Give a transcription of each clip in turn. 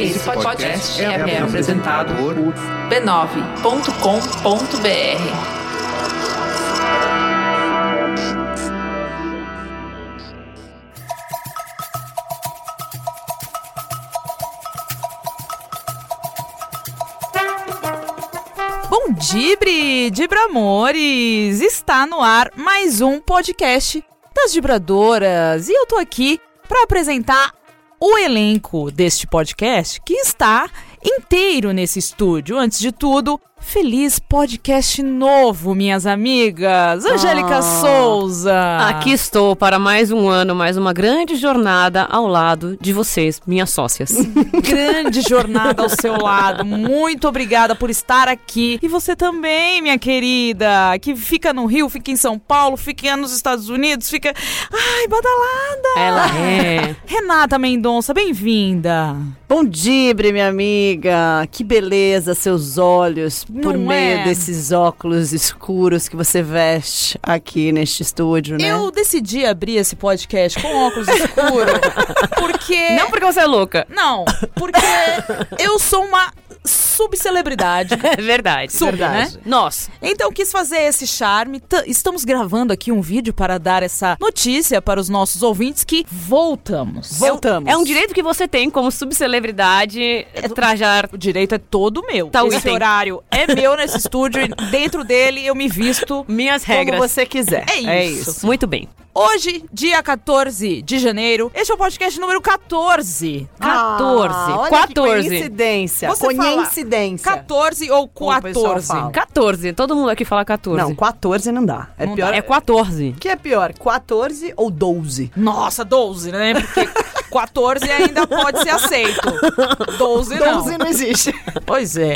Esse podcast é apresentado por b9.com.br. Bom Dibre, Dibramores! Está no ar mais um podcast das Dibradoras e eu tô aqui para apresentar o elenco deste podcast que está inteiro nesse estúdio. Antes de tudo, feliz podcast novo, minhas amigas. Angélica Ah. Souza. Aqui estou para mais um ano, mais uma grande jornada ao lado de vocês, minhas sócias. grande jornada ao seu lado. Muito obrigada por estar aqui. E você também, minha querida, que fica no Rio, fica em São Paulo, fica nos Estados Unidos, fica. Ai, badalada! Ela é. Renata Mendonça, bem-vinda. Bom dibre, minha amiga. Que beleza seus olhos por Não meio é? desses óculos escuros que você veste aqui neste estúdio, né? Eu decidi abrir esse podcast com óculos escuros porque. Não porque você é louca. Não, porque eu sou uma subcelebridade. É verdade. Sub, verdade. né? Nós. Então quis fazer esse charme. T- Estamos gravando aqui um vídeo para dar essa notícia para os nossos ouvintes que voltamos. Voltamos. É um direito que você tem como subcelebridade trajar. O direito é todo meu. Tá, o Esse item. horário é meu nesse estúdio e dentro dele eu me visto. Minhas como regras. você quiser. É isso. Muito bem. Hoje, dia 14 de janeiro, este é o podcast número 14. 14. Ah, olha 14. Que coincidência. Você fala coincidência. 14 ou Como o pessoal 14? fala. 14. Todo mundo aqui fala 14. Não, 14 não dá. É Não pior. dá. É 14. O que é pior, 14 ou 12? Nossa, 12, né? Porque 14 ainda pode ser aceito. 12 não. 12 não existe. Pois é.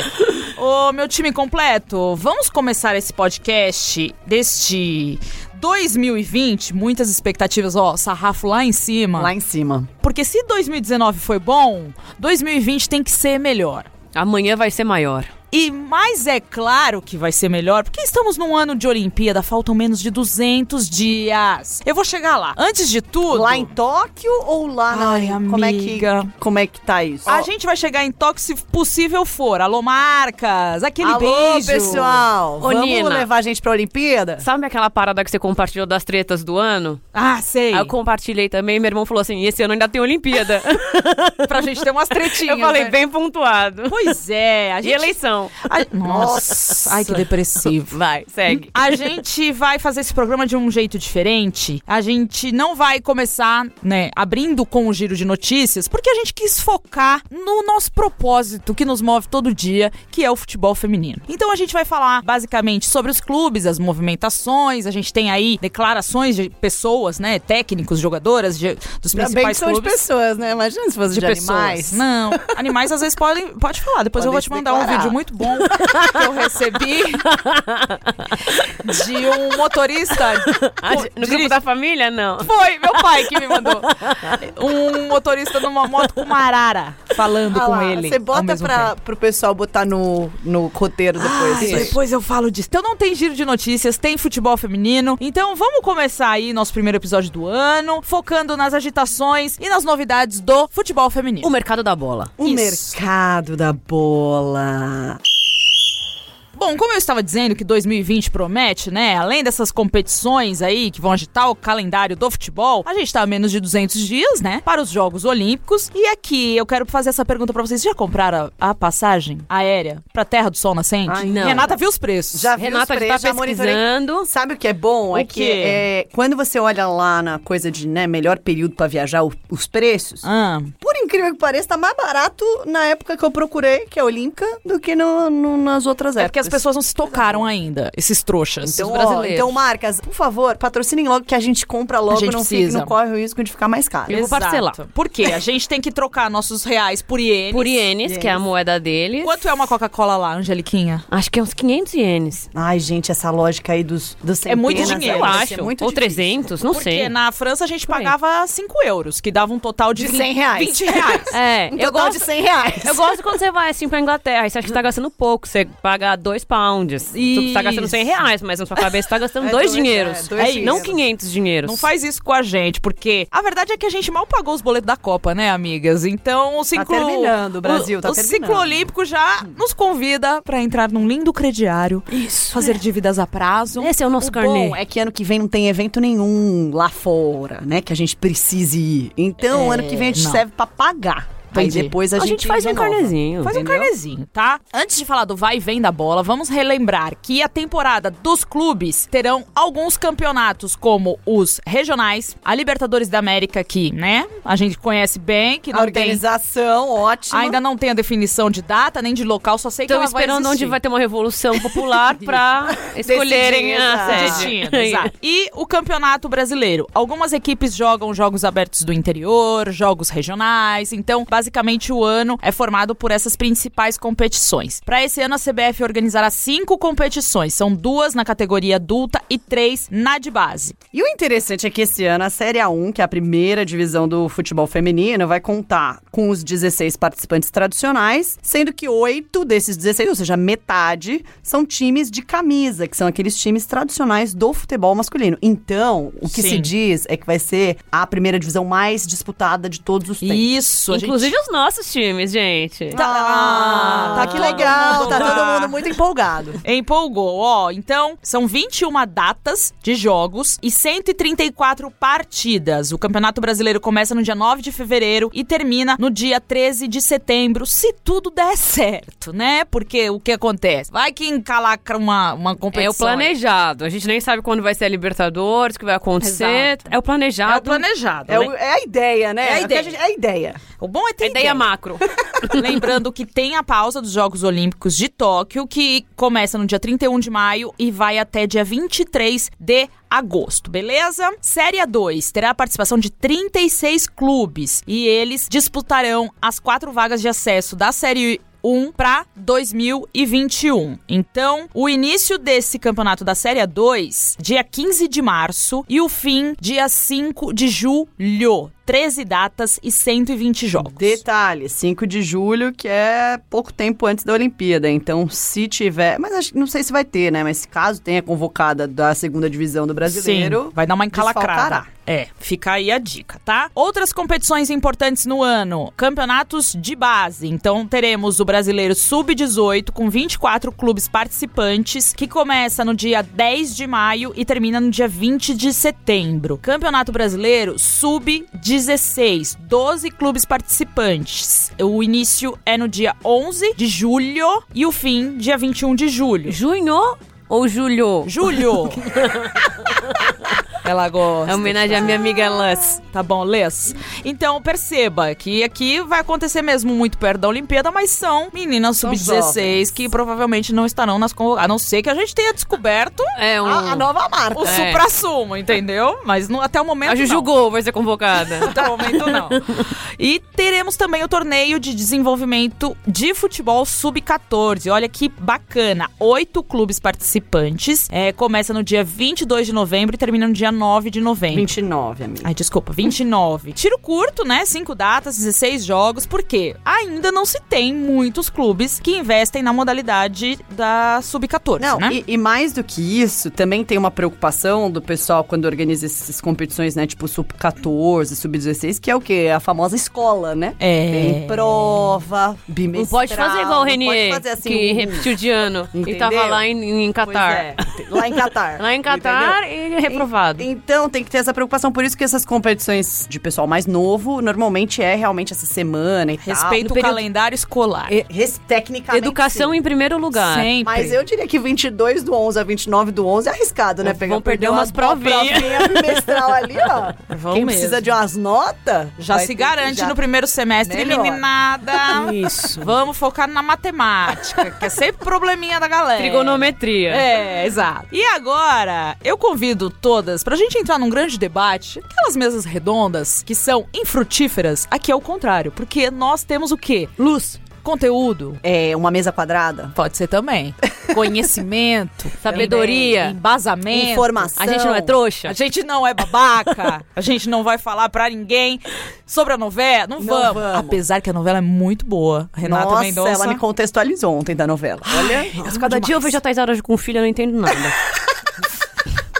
Ô, meu time completo, vamos começar esse podcast deste 2020. Muitas expectativas, ó, sarrafo lá em cima. Lá em cima. Porque se 2019 foi bom, 2020 tem que ser melhor. Amanhã vai ser maior. E mais é claro que vai ser melhor, porque estamos num ano de Olimpíada, faltam menos de 200 dias. Eu vou chegar lá. Antes de tudo, Lá em Tóquio ou lá na. Ai, Como é que, amiga. como é que tá isso? a gente vai chegar em Tóquio se possível for. Alô, marcas, aquele Alô, beijo. pessoal. Ô, Vamos Nina. levar a gente pra Olimpíada? Sabe aquela parada que você compartilhou das tretas do ano? Ah, sei. Aí eu compartilhei também, meu irmão falou assim: esse ano ainda tem Olimpíada. pra gente ter umas tretinhas. eu falei, né? bem pontuado. Pois é, a E gente... eleição. a- Nossa, ai que depressivo. Vai, segue. A gente vai fazer esse programa de um jeito diferente. A gente não vai começar, né, abrindo com o giro de notícias, porque a gente quis focar no nosso propósito que nos move todo dia, que é o futebol feminino. Então a gente vai falar basicamente sobre os clubes, as movimentações. A gente tem aí declarações de pessoas, né, técnicos, jogadoras de- dos Ainda bem que principais são de clubes. pessoas, né? Imagina se fosse de, pessoas. animais. Não, animais às vezes podem. Pode falar, depois eu vou Podem te mandar um vídeo muito bom que eu recebi de um motorista. Ah, no dirige- grupo da família, não. Foi, meu pai que me mandou. Um motorista numa moto com uma arara falando Ah com lá, ele. Você ao bota mesmo pra, tempo. pro pessoal botar no, no roteiro depois. Ah, isso aí. depois eu falo disso. Então não tem giro de notícias, tem futebol feminino. Então vamos começar aí nosso primeiro episódio do ano, focando nas agitações e nas novidades do futebol feminino. O mercado da bola. O Isso. mercado da bola. Bom, como eu estava dizendo que 2020 promete, né? Além dessas competições aí que vão agitar o calendário do futebol, a gente tá a menos de 200 dias, né? Para os Jogos Olímpicos. E aqui eu quero fazer essa pergunta pra vocês: já compraram a, a passagem aérea pra Terra do Sol Nascente? Ai, não. Renata viu os preços. Já vi Renata os já preços, tá já monitorei. pesquisando. Sabe o que é bom? O é que é, quando você olha lá na coisa de né, melhor período pra viajar, o- os preços, Ah, por incrível que pareça, tá mais barato na época que eu procurei, que é Olímpica, do que no- no- nas outras é épocas. porque as pessoas não se tocaram ainda, esses trouxas. Então, os ó, brasileiros. então, marcas, por favor, patrocinem logo que a gente compra logo, A gente não, precisa. fique, não corre o risco de ficar mais caro. Eu vou parcelar. Por quê? A gente tem que trocar nossos reais por ienes. Por ienes, que é a moeda deles. Quanto é uma Coca-Cola lá, Angeliquinha? Acho que é uns 500 ienes. Ai, gente, essa lógica aí dos, dos É muito centenas, dinheiro. Eu deve acho. ser Ou 300, não Porque sei. na França a gente Por aí. pagava 5 euros, que dava um total de, De 20 100 reais. 20 reais. É, Um eu gosto, de 100 reais. eu gosto quando você vai assim pra Inglaterra e você acha que tá gastando pouco. Você paga dois pounds. Tu tá gastando 100 Isso. reais, mas na sua cabeça tá gastando É dois dois, dinheiros. é, dois É, dinheiros. não 500 dinheiros. Não faz isso com a gente, porque a verdade é que a gente mal pagou os boletos da Copa, né, amigas? Então o ciclo. terminando, o Brasil, o, tá o terminando. ciclo olímpico já nos convida pra entrar num lindo crediário. Isso. Fazer dívidas a prazo. Esse é o nosso O carnê. bom é que ano que vem não tem evento nenhum lá fora, né? Que a gente precise ir. Então, É, ano que vem a gente não. serve pra pagar. Aí Entendi. depois a, A gente faz um renova. carnezinho. Faz um Entendeu? carnezinho, tá? Antes de falar do vai e vem da bola, vamos relembrar que a temporada dos clubes terão alguns campeonatos, como os regionais, a Libertadores da América, que, né, a gente conhece bem, que A não tem. organização, ótima. Ainda não tem a definição de data nem de local, só sei que Estão ela vai esperando onde vai ter uma revolução popular pra escolherem a sede. E o Campeonato Brasileiro. Algumas equipes jogam jogos abertos do interior, jogos regionais. Então, basicamente, o ano é formado por essas principais competições. Para esse ano, a CBF organizará cinco competições. São duas na categoria adulta e três na de base. E o interessante é que esse ano a Série A1, que é a primeira divisão do futebol feminino, vai contar com os 16 participantes tradicionais, sendo que oito desses 16, ou seja, metade, são times de camisa, que são aqueles times tradicionais do futebol masculino. Então, o que Sim. se diz é que vai ser a primeira divisão mais disputada de todos os tempos. Isso, gente- Inclusive os nossos times, gente. Ah, tá que legal, tá todo mundo muito empolgado. Empolgou, ó. Então, são 21 datas de jogos e 134 partidas. O Campeonato Brasileiro começa no dia 9 de fevereiro e termina no dia 13 de setembro, se tudo der certo, né? Porque o que acontece? Vai que encalacra uma, uma competição. É o planejado. A gente nem sabe quando vai ser a Libertadores, o que vai acontecer. Exato. É o planejado. É o planejado. É, né? o- é a ideia, né? É a que ideia. gente- é a ideia. O bom é ideia macro. Lembrando que tem a pausa dos Jogos Olímpicos de Tóquio, que começa no dia 31 de maio e vai até dia 23 de agosto, beleza? Série A2 terá a participação de 36 clubes e eles disputarão as quatro vagas de acesso da Série 1 para 2021. Então, o início desse campeonato da Série A2, dia 15 de março, e o fim, dia 5 de julho. 13 datas e 120 jogos. Detalhe, 5 de julho, que é pouco tempo antes da Olimpíada. Então, se tiver. Mas acho, não sei se vai ter, né? Mas caso tenha convocada da segunda divisão do brasileiro. Sim, vai dar uma encalacrada. desfalcará. É, fica aí a dica, tá? Outras competições importantes no ano: campeonatos de base. Então teremos o brasileiro sub-18 com 24 clubes participantes, que começa no dia 10 de maio e termina no dia 20 de setembro. Campeonato brasileiro sub-16, 12 clubes participantes. O início é no dia 11 de julho e o fim dia 21 de julho. Junho ou julho? Julho. Ela gosta. É homenagem à minha amiga Luz. Tá bom, Lês. Então, perceba que aqui vai acontecer mesmo muito perto da Olimpíada, mas são meninas São sub-16 jovens. que provavelmente não estarão nas convocadas. A não ser que a gente tenha descoberto É um. A, a nova marca. o É. supra-sumo, entendeu? Mas no- até o momento A Juju não. Gol vai ser convocada. Até o momento não. E teremos também o torneio de desenvolvimento de futebol sub-14. Olha que bacana. Oito clubes participantes. É, começa no dia 22 de novembro e termina no dia 9 de novembro. 29, amiga. Ai, desculpa, 29. Tiro curto, né? Cinco datas, 16 jogos, porque ainda não se tem muitos clubes que investem na modalidade da Sub-14, Não, né? e, e mais do que isso, também tem uma preocupação do pessoal quando organiza essas competições, né? Tipo sub-14, sub-16, que é o quê? A famosa escola, né? É. Tem prova, bimestral. Não pode fazer igual o Renier, pode fazer assim, que um- repetiu de ano e Entendeu? tava lá em, em Catar. é, lá em Catar. Lá em Catar e reprovado. Então, tem que ter essa preocupação. Por isso que essas competições de pessoal mais novo, normalmente é realmente essa semana e Respeita No o calendário escolar. tal. E, res- tecnicamente, Educação sim. em primeiro lugar. Sempre. Mas eu diria que 22 do 11 a 29 do 11 é arriscado, né? Vão perder umas uma provinhas. provinha bimestral ali, ó. Vão Quem mesmo. precisa de umas notas... Já se garante já- no primeiro semestre, Melhor. meninada. Isso. Vamos focar na matemática, que é sempre probleminha da galera. Trigonometria. É, exato. E agora, eu convido todas pra gente entrar num grande debate. Aquelas mesas redondas que são infrutíferas, aqui é o contrário. Porque nós temos o quê? Luz. Conteúdo? É uma mesa quadrada? Pode ser também. Conhecimento, Sabedoria. embasamento. Informação. A gente não é trouxa? A gente não é babaca. a gente não vai falar pra ninguém sobre a novela. Não, Não vamos. vamos. Apesar que a novela é muito boa. A Renata Nossa, Mendonça. ela me contextualizou ontem da novela. Olha, Mas cada dia eu vejo a Thais Araújo com filho, eu não entendo nada.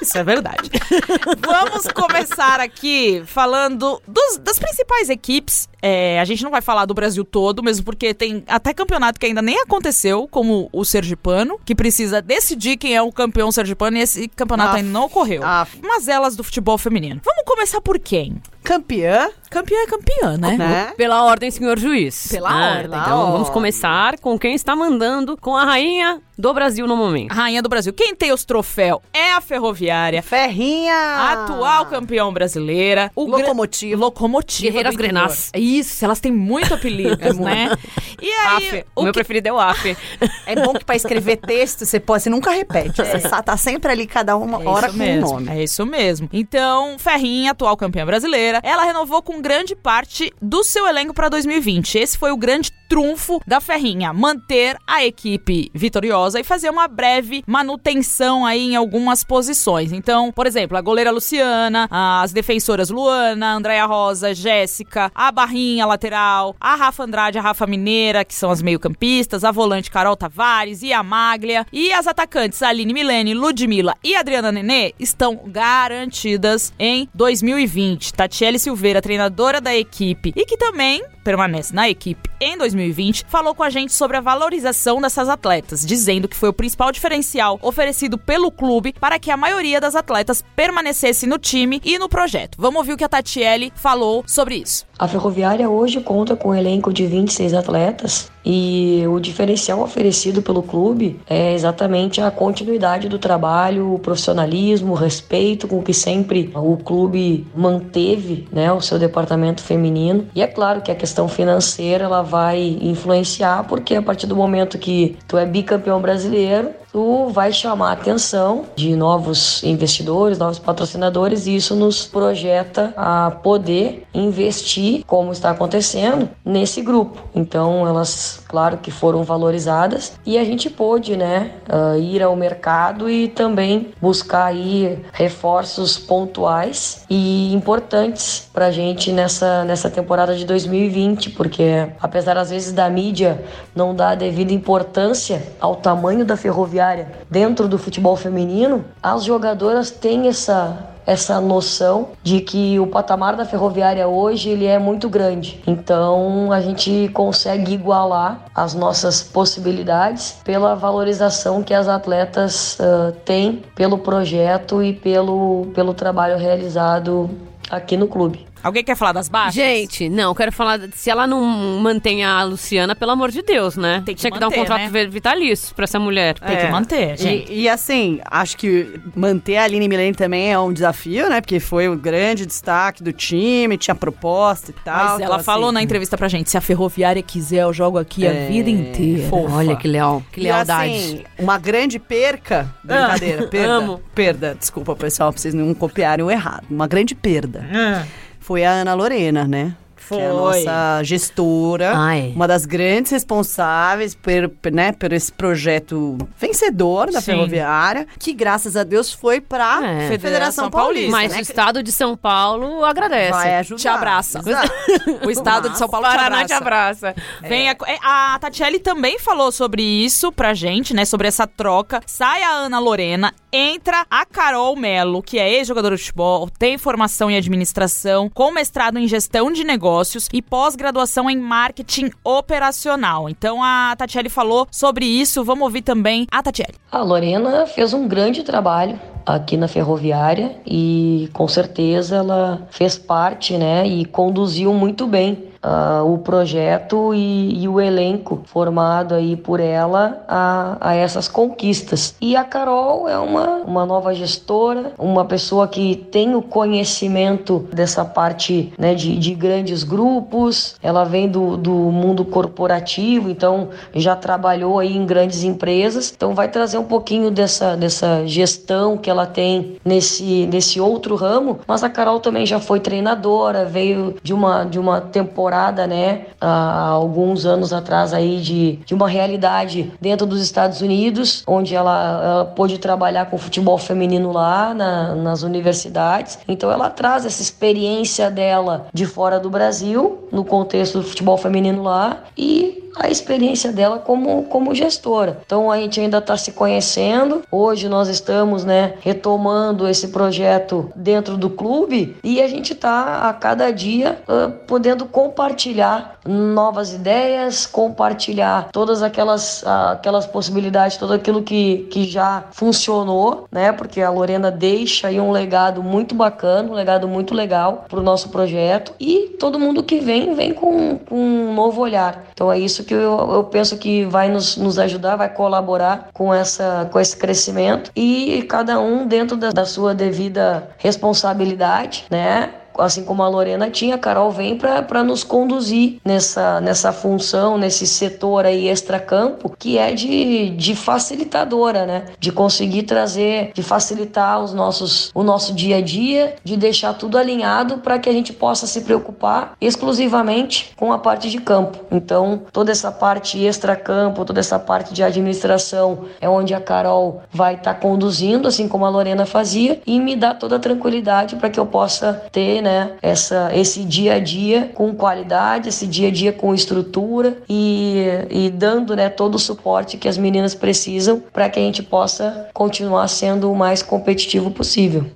Isso é verdade. Vamos começar aqui falando dos- das principais equipes. É, a gente não vai falar do Brasil todo, mesmo porque tem até campeonato que ainda nem aconteceu, como o Sergipano, que precisa decidir quem é o campeão sergipano e esse campeonato ainda não ocorreu. Mas elas do futebol feminino. Vamos começar por quem? Campeã, Campeã é campeã, né? né? Pela ordem, senhor juiz. Pela Ah, ordem. Então Pela vamos ordem. começar com quem está mandando com a rainha do Brasil no momento. Rainha do Brasil. Quem tem os troféus é a Ferroviária. Ferrinha! Atual campeão brasileira. O gra- Locomotiva. Locomotiva. Guerreiras. Grenás. É Isso, elas têm muito apelidos, né? E aí, Af. o O meu que- preferido é o Af. É bom que pra escrever texto você, pode, você nunca repete. Você sa- tá sempre ali cada uma É hora com um mesmo, nome. É isso mesmo. Então, Ferrinha, atual campeã brasileira, ela renovou com grande parte do seu elenco para 2020. Esse foi o grande trunfo da Ferrinha, manter a equipe vitoriosa e fazer uma breve manutenção aí em algumas posições. Então, por exemplo, a goleira Luciana, as defensoras Luana, Andréia Rosa, Jéssica, a Barrinha lateral, a Rafa Andrade, a Rafa Mineira, que são as meio-campistas, a volante Carol Tavares e a Maglia, e as atacantes Aline Milene, Ludmilla e Adriana Nenê estão garantidas em 2020. Tatiele Silveira, treinadora da equipe e que também permanece na equipe em 2020, falou com a gente sobre a valorização dessas atletas, dizendo que foi o principal diferencial oferecido pelo clube para que a maioria das atletas permanecesse no time e no projeto. Vamos ouvir o que a Tatiele falou sobre isso. A Ferroviária hoje conta com um elenco de 26 atletas e o diferencial oferecido pelo clube é exatamente a continuidade do trabalho, o profissionalismo, o respeito com que sempre o clube manteve né, o seu departamento feminino. E é claro que a questão financeira ela vai influenciar, porque a partir do momento que tu é bicampeão brasileiro, tu vai chamar a atenção de novos investidores, novos patrocinadores e isso nos projeta a poder investir, como está acontecendo, nesse grupo. Então elas, claro que foram valorizadas e a gente pôde, né, ah, ir ao mercado e também buscar aí reforços pontuais e importantes para a gente nessa, nessa temporada de 2020, porque apesar às vezes da mídia não dar a devida importância ao tamanho da ferroviária dentro do futebol feminino, as jogadoras têm essa essa noção de que o patamar da ferroviária hoje ele é muito grande. Então a gente consegue igualar as nossas possibilidades pela valorização que as atletas ah, têm pelo projeto e pelo, pelo trabalho realizado aqui no clube. Alguém quer falar das baixas? Gente, não, quero falar. Se ela não mantém a Luciana, pelo amor de Deus, né? Tem que Tinha que dar um contrato né? vi- vitalício pra essa mulher. Tem que manter, gente. E, e, assim, acho que manter a Aline Milene também é um desafio, né? Porque foi o grande destaque do time, tinha proposta e tal. Mas então, ela assim, falou na entrevista pra gente, se a Ferroviária quiser, eu jogo aqui a É, vida inteira. fofa. Olha que leal, que E lealdade. assim, uma grande perca. Brincadeira, perda. amo. Perda, desculpa, pessoal, pra vocês não copiarem o errado. Uma grande perda. Foi a Ana Lorena, né? Que é a nossa gestora, Ai. uma das grandes responsáveis por, né, por esse projeto vencedor da Sim. ferroviária, que graças a Deus foi pra É. Federação, Federação Paulista. Mas né? o estado de São Paulo agradece. vai ajudar. Te abraça. Exato. O estado de São Paulo te Paraná te abraça. abraça. Vem a, é, a Tatiele também falou sobre isso pra gente, né? Sobre essa troca. Sai a Ana Lorena, entra a Carol Melo, que é ex-jogadora de futebol, tem formação em administração, com mestrado em gestão de negócios e pós-graduação em marketing operacional. Então a Tatiele falou sobre isso. Vamos ouvir também a Tatiele. A Lorena fez um grande trabalho aqui na ferroviária e com certeza ela fez parte, né, e conduziu muito bem ah, o projeto e, e o elenco formado aí por ela a, a essas conquistas. E a Carol é uma, uma nova gestora, uma pessoa que tem o conhecimento dessa parte né, de, de grandes grupos, ela vem do, do mundo corporativo, então já trabalhou aí em grandes empresas, então vai trazer um pouquinho dessa, dessa gestão que ela tem nesse, nesse outro ramo, mas a Carol também já foi treinadora, veio de uma, de uma temporada deslocada, né, há alguns anos atrás aí de, de uma realidade dentro dos Estados Unidos, onde ela, ela pôde trabalhar com futebol feminino lá na, nas universidades. Então ela traz essa experiência dela de fora do Brasil, no contexto do futebol feminino lá, e a experiência dela como, como gestora. Então a gente ainda está se conhecendo. Hoje nós estamos né, retomando esse projeto dentro do clube e a gente está a cada dia uh, podendo compartilhar novas ideias, compartilhar todas aquelas, uh, aquelas possibilidades, tudo aquilo que, que já funcionou, né? Porque a Lorena deixa aí um legado muito bacana, um legado muito legal para o nosso projeto e todo mundo que vem, vem com, com um novo olhar. Então é isso que eu, eu penso que vai nos, nos ajudar, vai colaborar com, essa, com esse crescimento e cada um dentro da, da sua devida responsabilidade, né? Assim como a Lorena tinha, a Carol vem para nos conduzir nessa, nessa função, nesse setor aí extracampo, que é de, de facilitadora, né? De conseguir trazer, de facilitar os nossos, o nosso dia a dia, de deixar tudo alinhado para que a gente possa se preocupar exclusivamente com a parte de campo. Então, toda essa parte extracampo, toda essa parte de administração é onde a Carol vai estar tá conduzindo, assim como a Lorena fazia, e me dá toda a tranquilidade para que eu possa ter, né, essa, esse dia a dia com qualidade, esse dia a dia com estrutura e, e dando né, todo o suporte que as meninas precisam para que a gente possa continuar sendo o mais competitivo possível.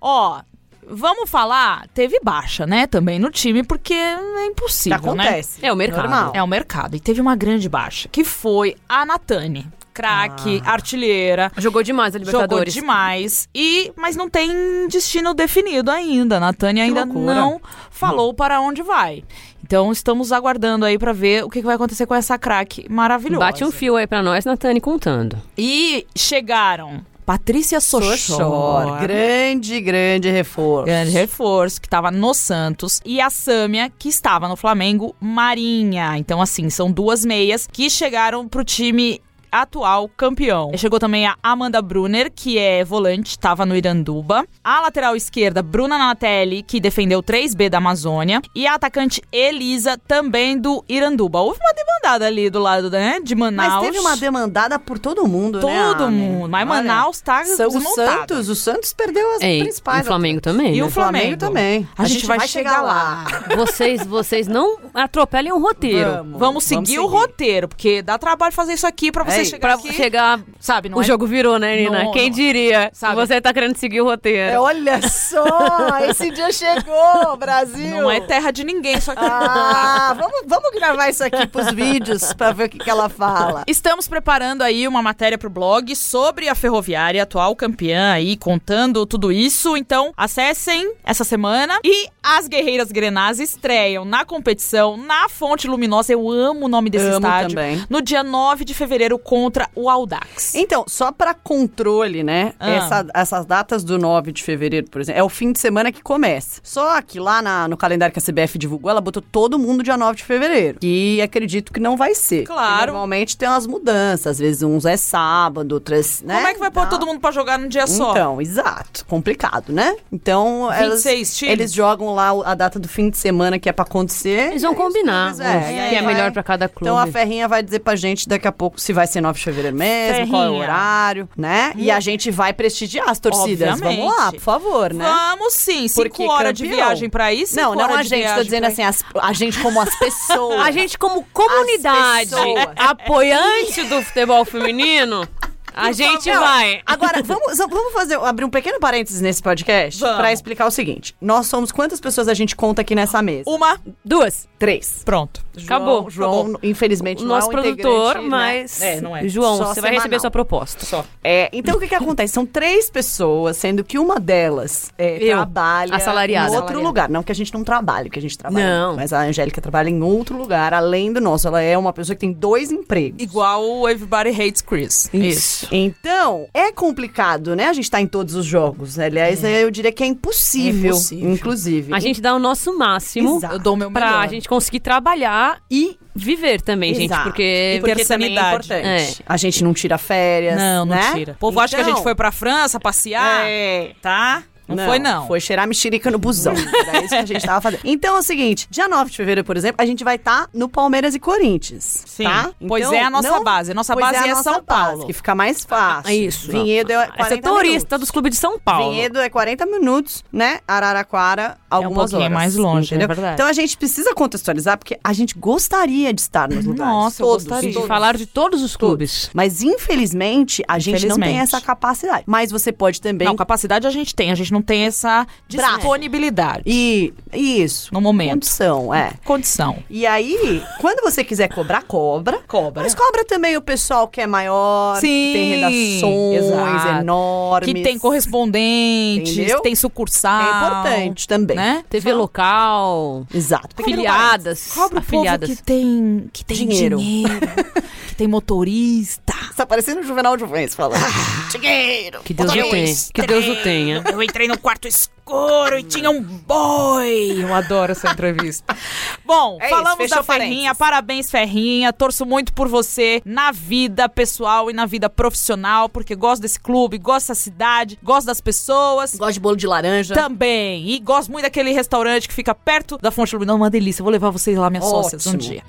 Ó, oh, Vamos falar, teve baixa, né, também no time, porque é impossível, Acontece. né? É o mercado. Normal. É o mercado. E teve uma grande baixa, que foi a Natane craque, ah. artilheira. Jogou demais a Libertadores. Jogou demais. E, mas não tem destino definido ainda. A Tânia ainda não falou para onde vai. Então estamos aguardando aí para ver o que vai acontecer com essa craque maravilhosa. Bate um fio aí para nós, Natane, contando. E chegaram Patrícia Sochor. Sochor. Grande, grande reforço. Grande reforço, que estava no Santos. E a Sâmia, que estava no Flamengo Marinha. Então, assim, são duas meias que chegaram pro time atual campeão. Chegou também a Amanda Brunner, que é volante, estava no Iranduba. A lateral esquerda, Bruna Natelli, que defendeu 3B da Amazônia. E a atacante Elisa, também do Iranduba. Houve uma demandada ali do lado né, de Manaus. Mas teve uma demandada por todo mundo, todo né? Todo mundo. Mas Olha, Manaus tá São o Santos, o Santos perdeu as Ei, principais. E o Flamengo também. E né? o Flamengo, também. A, a gente, gente, vai, vai chegar, chegar lá. vocês, vocês não atropelem o roteiro. Vamos, vamos, seguir, vamos seguir, o roteiro, porque dá trabalho fazer isso aqui para você chegar pra aqui. chegar sabe, não O é... jogo virou, né, Nina? Não, Quem não... diria? Sabe? Você tá querendo seguir o roteiro. É, olha só, esse dia chegou, Brasil. Não é terra de ninguém, só que... Ah, vamos, vamos gravar isso aqui pros vídeos pra ver o que, que ela fala. Estamos preparando aí uma matéria pro blog sobre a Ferroviária, atual campeã aí, contando tudo isso. Então, acessem essa semana. E as Guerreiras Grenás estreiam na competição, na Fonte Luminosa. Eu amo o nome desse amo estádio. Também. No dia 9 de fevereiro contra o Aldax. Audax. Então, só para controle, né? Ah. Essa, essas datas do 9 de fevereiro, por exemplo, é o fim de semana que começa. Só que lá na, no calendário que a CBF divulgou, ela botou todo mundo dia 9 de fevereiro. E acredito que não vai ser. Claro. Normalmente tem umas mudanças. Às vezes uns é sábado, outras, né? Como é que vai pôr todo mundo para jogar num dia só? Então, exato. Complicado, né? Então, 26 elas, times. eles jogam lá a data do fim de semana que é para acontecer. Eles vão combinar. É, que é melhor para cada clube. Então a Ferrinha vai dizer pra gente daqui a pouco se vai ser 9 de fevereiro mesmo mesmo, qual é o horário, né? E a gente vai prestigiar as torcidas. Obviamente. Vamos lá, por favor, né? Vamos sim. Cinco Porque horas campeão. de viagem pra isso. Não, não a gente, tô dizendo assim, as, a gente como as pessoas. a gente como comunidade apoiante do futebol feminino. A gente vai. Agora, vamos, vamos fazer, abrir um pequeno parênteses nesse podcast para explicar o seguinte. Nós somos quantas pessoas a gente conta aqui nessa mesa? Uma, duas, três. Pronto. João, Acabou. João, Acabou. infelizmente, o nosso não é um produtor, né? mas. Né? É, não é. João, Só você semanal. vai receber sua proposta. Só. É, então o que, que acontece? São três pessoas, sendo que uma delas é, Eu, trabalha assalariada. em outro assalariada. lugar. Não que a gente não trabalhe, que a gente trabalha. Não. Mas a Angélica trabalha em outro lugar, além do nosso. Ela é uma pessoa que tem dois empregos. Igual o Everybody Hates Chris. Isso. Isso. Então, é complicado, né? A gente tá em todos os jogos. Aliás, é. eu diria que é impossível, é impossível, inclusive. A gente dá o nosso máximo. Exato. Eu dou o meu melhor. Pra gente conseguir trabalhar e viver também, Exato. gente, porque, porque ter sanidade. É importante. É. A gente não tira férias, Não, não né? tira. O povo então... acha que a gente então- foi pra França passear, é. tá? Não, foi, não. Foi cheirar mexerica no busão. Era isso que a gente tava fazendo. Então é o seguinte: dia 9 de fevereiro, por exemplo, a gente vai estar no Palmeiras e Corinthians. Sim. Tá? Pois Então, é a nossa não- base. Nossa pois base é, a nossa São base, Paulo. que fica mais fácil. É isso. Vinhedo é 40 Essa é turista minutos. dos clubes de São Paulo. Vinhedo é 40 minutos, né? Araraquara, algumas pouquinho horas. mais longe, é entendeu? verdade. Então a gente precisa contextualizar, porque a gente gostaria de estar nos lugares. Nossa, eu todos, gostaria. De falar de todos os clubes. Mas infelizmente a gente não tem Infelizmente. essa capacidade. Mas você pode também. Não, capacidade a gente tem, a gente não tem essa disponibilidade E isso. no momento. Condição, é. Condição. E aí, quando você quiser cobrar, cobra. Cobra. Mas cobra também o pessoal que é maior, Sim, que tem redações exato. enormes. Que tem correspondentes, Entendeu? que tem sucursal. É importante também. Né? TV local, Exato. Pequeno afiliadas. Cobra o afiliadas. povo que tem, que tem Dinheiro. dinheiro, que tem motorista. Tá parecendo o Juvenal de Vence falando. Dinheiro. Que Deus o Eu tenha. Que Deus o tenha. Eu entrei no quarto escuro e tinha um boi. Eu adoro essa entrevista. Bom, É isso, falamos fechou da Ferrinha. parênteses. Parabéns, Ferrinha. Torço muito por você na vida pessoal e na vida profissional, porque gosto desse clube, gosto dessa cidade, gosto das pessoas. Gosto de bolo de laranja. Também. E gosto muito daquele restaurante que fica perto da Fonte Lumiноsa. Uma delícia. Vou levar vocês lá, minhas sócias, um Ótimo. dia.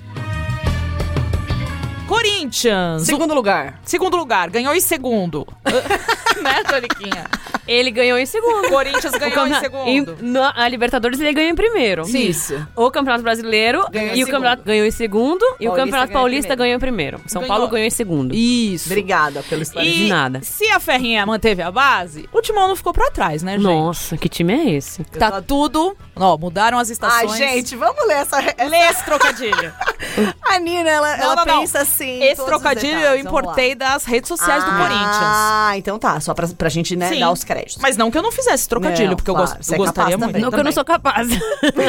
Corinthians. Segundo lugar. Segundo lugar. Ganhou em segundo. né, Toniquinha? Ele ganhou em segundo. Corinthians O ganhou em segundo. em- na- a Libertadores ele ganhou em primeiro. Isso. O Campeonato Brasileiro Ganhou em e o segundo. Campeonato ganhou em segundo e o Paulista Campeonato ganhou Paulista ganhou em primeiro. São Ganhou. Paulo ganhou em segundo. Isso. Obrigada pelo esclarecimento. de nada. Se a Ferrinha manteve a base, o Timão não ficou pra trás, né, gente? Nossa, que time é esse? Tá tudo. Ó, mudaram as Ai, estações. gente, vamos ler essa. Lê esse trocadilho. A Nina, ela, Não, ela não, não. pensa assim. Esse trocadilho eu detalhes. Vamos importei das redes sociais do lá. Corinthians. Ah, então tá. Só pra, pra gente, né, Sim. dar os créditos. Mas não que eu não fizesse trocadilho, Não, porque eu, claro, gost- você eu é capaz gostaria muito. também. Não que eu não sou capaz.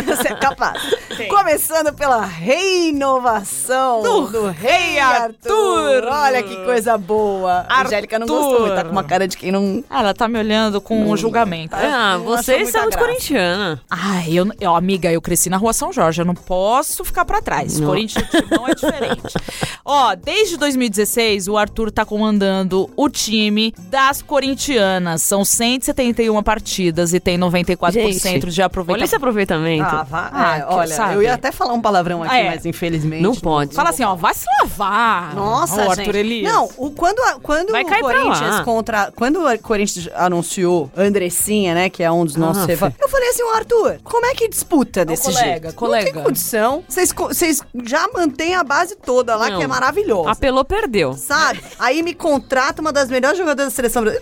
Você é capaz. Tem. Começando pela reinovação Do do, Rei Arthur. Arthur. Olha que coisa boa. A Angélica não gostou, Arthur. muito, tá com uma cara de quem não. Ah, Ela tá me olhando com um julgamento. ah, não achou vocês são muito graça. corintiana. Ai, eu, eu, amiga, eu cresci na rua São Jorge, eu não posso ficar pra trás. Não. Corinthians Timão é diferente. Ó, desde 2016, o Arthur tá comandando o time das corintianas. São 171 partidas e tem 94% Gente, de Olha aproveitamento. esse aproveitamento. Ah, vá, Ah, é, olha, sabe. eu ia até falar um palavrão aqui, Ah, é. mas infelizmente. não pode. Fala assim, ó, vai se lavar. Nossa, o Arthur gente. Elias. Não, o, quando, a- quando Vai o Corinthians contra. Quando o Corinthians anunciou Andressinha, né? Que é um dos nossos Ah, rivais. Eu falei assim, ô Arthur, como é que disputa desse colega, jeito? colega. Não tem condição. Vocês co- Vocês já mantêm a base toda lá, Não. que é maravilhosa. Apelou, perdeu. Sabe? Aí me contrata uma das melhores jogadoras da seleção brasileira.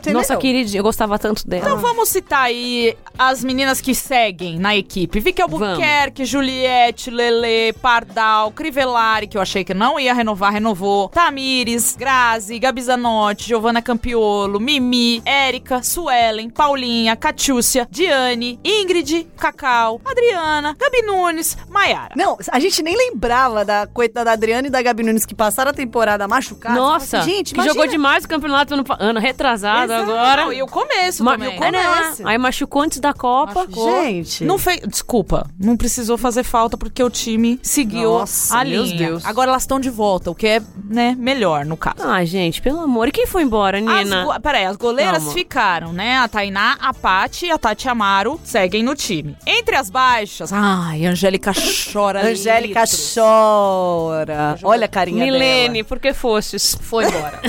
Entendeu? Nossa querida, eu gostava tanto dela. Então vamos citar aí as meninas que seguem na equipe. Vicky Albuquerque, Juliette, Lele, Pardal, Crivellari, que eu achei que não ia renovar, renovou. Tamires, Grazi, Gabi Zanotti, Giovanna Campiolo, Mimi, Érica, Suelen, Paulinha, Catiúcia, Diane, Ingrid, Cacau, Adriana, Gabi Nunes, Maiara. Não, a gente nem lembrava da coitada da Adriana e da Gabi Nunes que passaram a temporada machucadas. Nossa, Assim, gente, que imagina. jogou demais o campeonato ano, pa- ano retrasado Exato. agora. Não, e o começo Ma- também. É, né? começo. Aí machucou antes da Copa. Machucou. Gente. Não fez. Desculpa, não precisou fazer falta porque o time seguiu Nossa, a meu linha. Deus. Agora elas estão de volta, o que é, né, melhor no caso. Ah, gente, pelo amor. E quem foi embora, As, Nina? go- peraí, as goleiras Calma. ficaram, né? A Tainá, a Paty e a Tati Amaro seguem no time. Entre as baixas, ai, Angélica chora. Angélica litros. chora. Olha a carinha Milene, dela. por que fostes? Foi embora.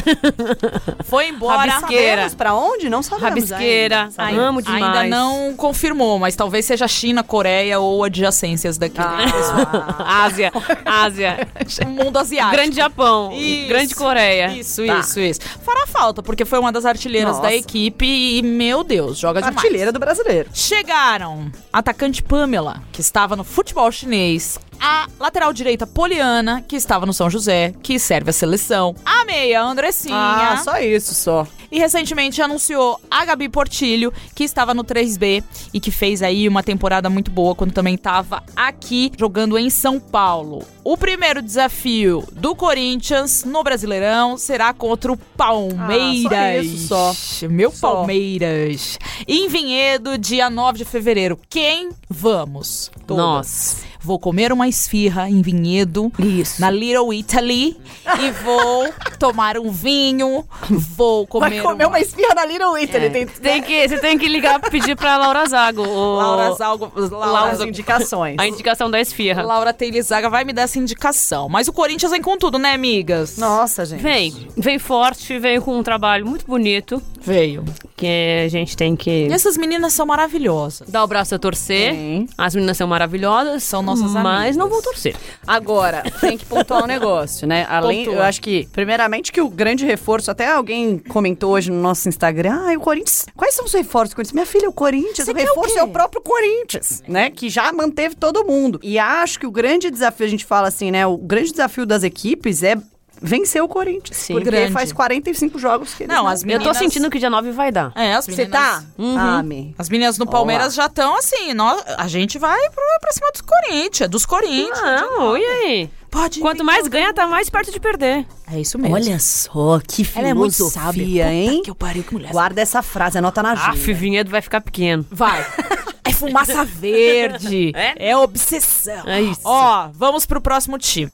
Foi embora. Rabisqueira. Sabemos pra onde? Não sabemos Rabisqueira. ainda. Sabemos. Amo demais. Ainda não confirmou, mas talvez seja China, Coreia ou adjacências daquele Ah, Ásia. Ásia. mundo asiático. Grande Japão. Isso. Grande Coreia. Isso, Tá. isso, isso. Fará falta, porque foi uma das artilheiras Nossa. da equipe e, meu Deus, joga demais. artilheira do brasileiro. Chegaram atacante Pamela, que estava no futebol chinês. A lateral direita Poliana, que estava no São José, que serve a seleção. A meia Andressinha. Ah, só isso, só. E recentemente anunciou a Gabi Portilho, que estava no 3B e que fez aí uma temporada muito boa quando também estava aqui jogando em São Paulo. O primeiro desafio do Corinthians no Brasileirão será contra o Palmeiras. Ah, só isso, só. Meu Só. Palmeiras. Em Vinhedo, dia 9 de fevereiro. Quem vamos? Nós. Vou comer uma esfirra em Vinhedo, Isso. na Little Italy, e vou tomar um vinho, vou comer, Vai comer uma esfirra na Little Italy. Tem Tem que, você tem que ligar pra pedir pra Laura Zago. o- Laura Zalgo, Laura, as indicações. A indicação da esfirra. Laura Teilizaga vai me dar essa indicação. Mas o Corinthians vem com tudo, né, amigas? Nossa, gente. Vem, vem forte, vem com um trabalho muito bonito, Veio. que a gente tem que E essas meninas são maravilhosas. dar o braço a torcer. Sim. As meninas são maravilhosas, São nossas mas amigas. não vão torcer. Agora, tem que pontuar um negócio, né? Além, Pontua. eu acho que, primeiramente, que o grande reforço, até alguém comentou hoje no nosso Instagram, ah, o Corinthians, quais são os reforços do Corinthians? Minha filha, o Corinthians, Você o o reforço quê? é o próprio Corinthians, né? Que já manteve todo mundo. E acho que o grande desafio, a gente fala assim, né? O grande desafio das equipes é vencer o Corinthians. Sim. porque Grande. faz 45 jogos que eles Não, as Eu meninas... tô sentindo que dia 9 vai dar. É, as Você meninas... tá? Ah, me. As meninas no Palmeiras já estão assim, nós, a gente vai pro, pra cima dos Corinthians, dos Corinthians. Não, e aí? Pode Quanto mais ganha, tá mais perto de perder. É isso mesmo. Olha só, que ela é muito filosofia, sábia. Hein? que eu pariu, que mulher. Guarda essa frase, anota na Aff, agenda. vinhedo vai ficar pequeno. Vai. É fumaça verde. É? É obsessão. É isso. Ó, vamos pro próximo time.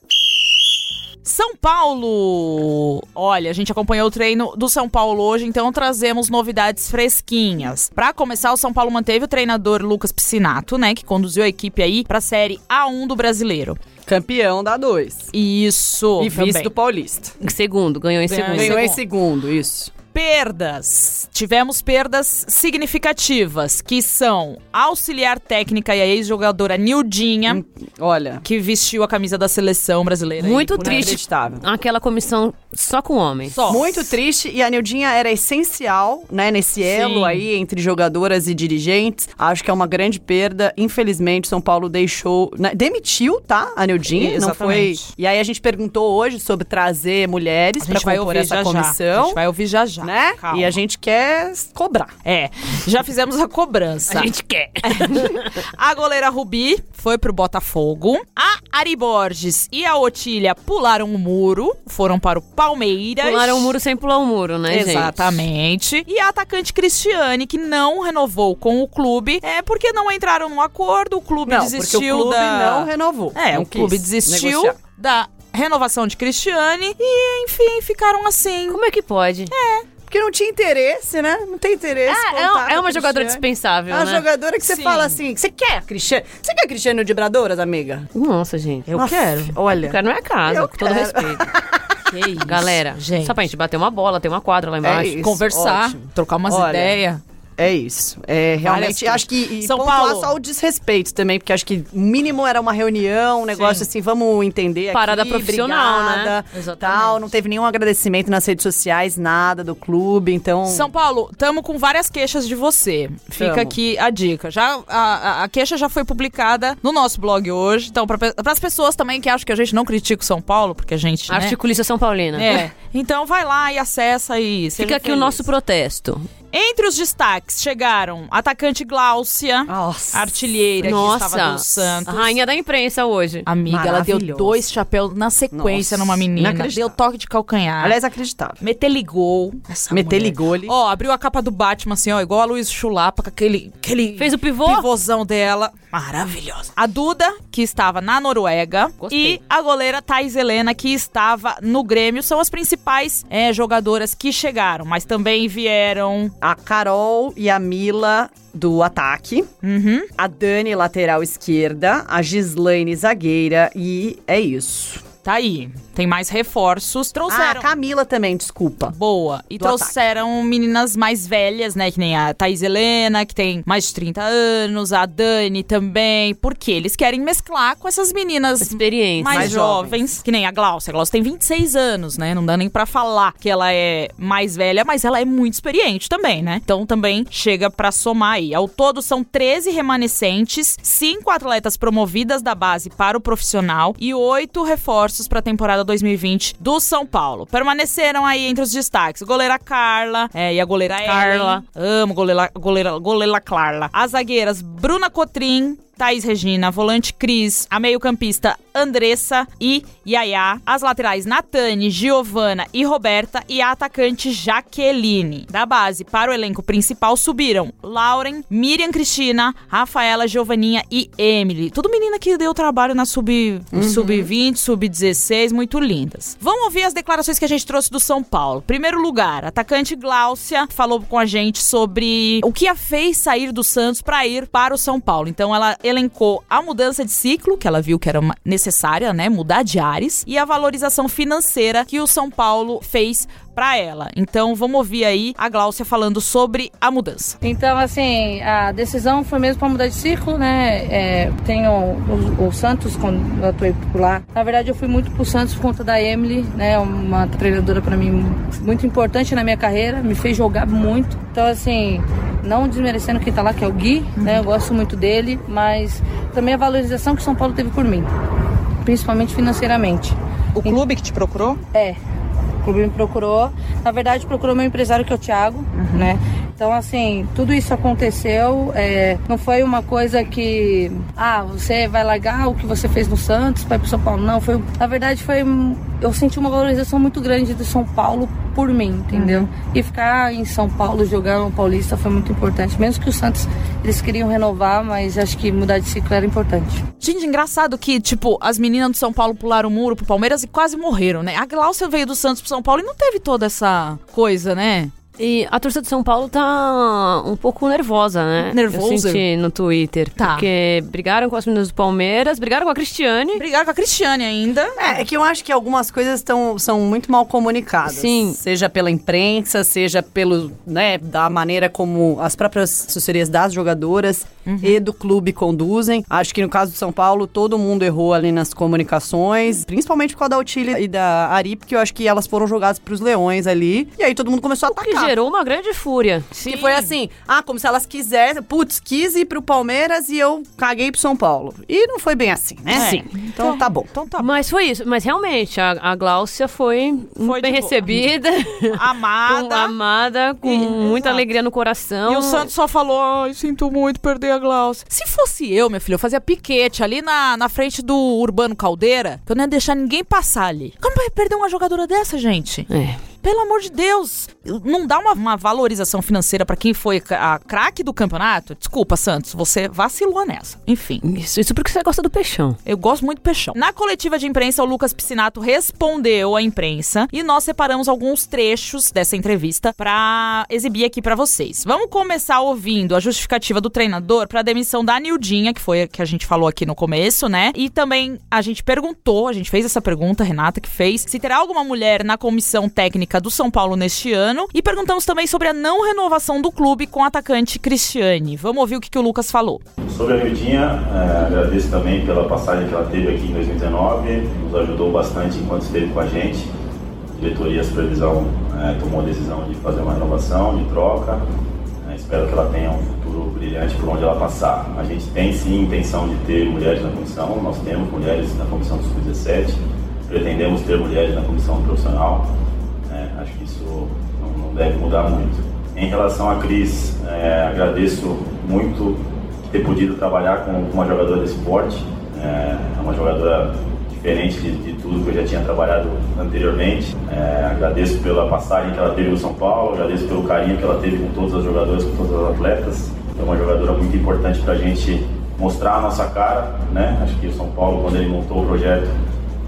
São Paulo! Olha, a gente acompanhou o treino do São Paulo hoje, então trazemos novidades fresquinhas. Pra começar, o São Paulo manteve o treinador Lucas Piscinato, né, que conduziu a equipe aí pra série A1 do Brasileiro. Campeão da 2. Isso. E vice também. do Paulista. Em segundo, ganhou em segundo. Ganhou em segundo, isso. Perdas. Tivemos perdas significativas, que são a auxiliar técnica e a ex-jogadora Nildinha, Olha, que vestiu a camisa da seleção brasileira. Muito aí, triste. Aquela comissão só com homens. Só. Muito triste e a Nildinha era essencial, né, nesse elo Sim. aí entre jogadoras e dirigentes. Acho que é uma grande perda. Infelizmente, São Paulo deixou, né, demitiu, tá, a Nildinha, não foi. Exatamente. E aí a gente perguntou hoje sobre trazer mulheres para compor ouvir essa já já. A comissão, gente vai ouvir já já. Né? Calma. E a gente quer cobrar. É, já fizemos a cobrança. A gente quer. A goleira Rubi foi pro Botafogo. A Ari Borges e a Otília pularam o muro, foram para o Palmeiras. Pularam o muro sem pular o muro, né, gente? Exatamente. E a atacante Cristiane, que não renovou com o clube, é porque não entraram num acordo, o clube Não, desistiu porque o clube da... não renovou. É, não o clube desistiu negociar. da renovação de Cristiane e, enfim, ficaram assim. Como é que pode? Porque não tinha interesse, né? Não tem interesse. Ah, é, um- com é uma jogadora Cristiane. dispensável, É uma né? jogadora que você Sim. fala assim, você quer Cristiane? Você quer Cristiane no Vibradoras, amiga? Nossa, gente. Eu Nossa, quero. Olha. Eu quero minha casa, com todo quero. respeito. Que isso, Galera, gente. só pra gente bater uma bola, ter uma quadra lá embaixo. isso. conversar, ótimo. trocar umas ideias. É isso. É realmente. Várias Acho que. E São Paulo. só o desrespeito também, porque acho que o mínimo era uma reunião, um negócio assim, vamos entender Parada aqui, profissional, né? obrigada, Exatamente. Tal, não teve nenhum agradecimento nas redes sociais, nada do clube, então. São Paulo, tamo com várias queixas de você. Fica Tamo. aqui a dica. Já, a, a- queixa já foi publicada no nosso blog hoje. Então, para as pessoas também que acham que a gente não critica o São Paulo, porque a gente. né, Articulista São Paulina. É. Então vai lá e acessa e Fica aqui o feliz. nosso protesto. Entre os destaques chegaram atacante Gláucia, Nossa. artilheira que estava Nossa, do Santos. a rainha da imprensa hoje. Amiga, ela deu dois chapéus na sequência Nossa, numa menina. Deu toque de calcanhar. Aliás. Essa Meteligol, mulher. ele- Ó, abriu a capa do Batman, assim, ó, igual a Luiz Chulapa, com aquele, aquele Fez o pivô? pivôzão dela. Maravilhosa. A Duda, que estava na Noruega. Gostei. E a goleira Thais Helena, que estava no Grêmio. São as principais é, jogadoras que chegaram. Mas também vieram... A Carol e a Mila do ataque. Uhum. A Dani, lateral esquerda. A Gislaine, zagueira. E é isso. Tá aí. Tem mais reforços. Ah, Trouxeram... a Camila também, desculpa. Boa. E Do trouxeram meninas mais velhas, né? Que nem a Thais Helena, que tem mais de 30 anos, a Dani também. Porque eles querem mesclar com essas meninas Experiência. mais, mais jovens. jovens. Que nem a Glaucia. A Glaucia tem 26 anos, né? Não dá nem pra falar que ela é mais velha, mas ela é muito experiente também, né? Então também chega pra somar aí. Ao todo são 13 remanescentes, 5 atletas promovidas da base para o profissional e 8 reforços pra temporada 2020 do São Paulo. Permaneceram aí entre os destaques goleira Carla é, e a goleira Carla. Ellen. Amo goleira, goleira, goleira Carla. As zagueiras Bruna Cotrim, Thaís Regina, volante Cris, a meio-campista Andressa e Yaya, as laterais Natane, Giovana e Roberta e a atacante Jaqueline. Da base para o elenco principal subiram Lauren, Miriam Cristina, Rafaela, Giovaninha e Emily. Tudo menina que deu trabalho na sub, sub-20, sub-16, muito lindas. Vamos ouvir as declarações que a gente trouxe do São Paulo. Primeiro lugar, atacante Gláucia falou com a gente sobre o que a fez sair do Santos para ir para o São Paulo. Então ela elencou a mudança de ciclo, que ela viu que era necessária, né, mudar de ares, e a valorização financeira que o São Paulo fez para ela. Então vamos ouvir aí a Gláucia falando sobre a mudança. Então, assim, a decisão foi mesmo para mudar de ciclo, né? É, tenho o, o Santos, quando eu atuei por lá. Na verdade, eu fui muito pro Santos por conta da Emily, né? Uma treinadora para mim muito importante na minha carreira, me fez jogar muito. Então, assim, não desmerecendo quem tá lá, que é o Gui, né? Eu gosto muito dele, mas também a valorização que São Paulo teve por mim, principalmente financeiramente. O clube que te procurou? É. Clube me procurou. Na verdade, procurou meu empresário, que é o Thiago, né? Então, assim, tudo isso aconteceu. é, não foi uma coisa que, ah, você vai largar o que você fez no Santos, vai pro São Paulo. Não, foi. Na verdade, foi. Eu senti uma valorização muito grande do São Paulo por mim, entendeu? E ficar em São Paulo, jogar no Paulista foi muito importante. Mesmo que o Santos, eles queriam renovar, mas acho que mudar de ciclo era importante. Gente, engraçado que, tipo, as meninas do São Paulo pularam o muro pro Palmeiras e quase morreram, né? A Gláucia veio do Santos pro São Paulo e não teve toda essa coisa, né? E a torcida de São Paulo tá um pouco nervosa, né? Nervosa? Eu senti no Twitter. Tá. Porque brigaram com as meninas do Palmeiras, brigaram com a Cristiane. Brigaram com a Cristiane ainda. É, é que eu acho que algumas coisas tão, são muito mal comunicadas. Sim. Seja pela imprensa, seja pelo, né, da maneira como as próprias assessorias das jogadoras e do clube conduzem. Acho que no caso do São Paulo, todo mundo errou ali nas comunicações, principalmente por causa da Otília e da Ari, porque eu acho que elas foram jogadas pros leões ali. E aí todo mundo começou a atacar. Gerou uma grande fúria. Que foi assim, ah, como se elas quisessem, putz, quis ir pro Palmeiras e eu caguei pro São Paulo. E não foi bem assim, né? Sim. Então tá bom. Então tá Mas foi isso. Mas realmente, a, a Gláucia foi, Foi bem recebida. amada. com, amada, com E- muita exato. alegria no coração. E o Santos só falou, ai, sinto muito perder a Glaucia. Se fosse eu, meu filho, eu fazia piquete ali na, na frente do Urbano Caldeira, que eu não ia deixar ninguém passar ali. Como vai perder uma jogadora dessa, gente? É. Pelo amor de Deus, não dá uma, uma valorização financeira pra quem foi a craque do campeonato? Desculpa, Santos, você vacilou nessa. Enfim. Isso, isso porque você gosta do peixão. Eu gosto muito do peixão. Na coletiva de imprensa, o Lucas Piscinato respondeu à imprensa e nós separamos alguns trechos dessa entrevista pra exibir aqui pra vocês. Vamos começar ouvindo a justificativa do treinador pra demissão da Nildinha, que foi a que a gente falou aqui no começo, né? E também a gente perguntou, a gente fez essa pergunta, Renata que fez, se terá alguma mulher na comissão técnica do São Paulo neste ano. E perguntamos também sobre a não renovação do clube com o atacante Cristiane. Vamos ouvir o que, que o Lucas falou. Sobre a Mildinha, eh, agradeço também pela passagem que ela teve aqui em 2019, nos ajudou bastante enquanto esteve com a gente. A diretoria, a supervisão eh, tomou a decisão de fazer uma renovação, de troca. Eh, espero que ela tenha um futuro brilhante por onde ela passar. A gente tem sim intenção de ter mulheres na comissão, nós temos mulheres na comissão do Sub-17, pretendemos ter mulheres na comissão profissional. Eh, acho que isso não, não deve mudar muito. Em relação a Cris, eh, agradeço muito ter podido trabalhar com uma jogadora desse porte. É é uma jogadora diferente de, de tudo que eu já tinha trabalhado anteriormente. É, agradeço pela passagem que ela teve no São Paulo, agradeço pelo carinho que ela teve com todas as jogadoras, com todas as atletas. É uma jogadora muito importante para a gente mostrar a nossa cara. Né? Acho que o São Paulo, quando ele montou o projeto,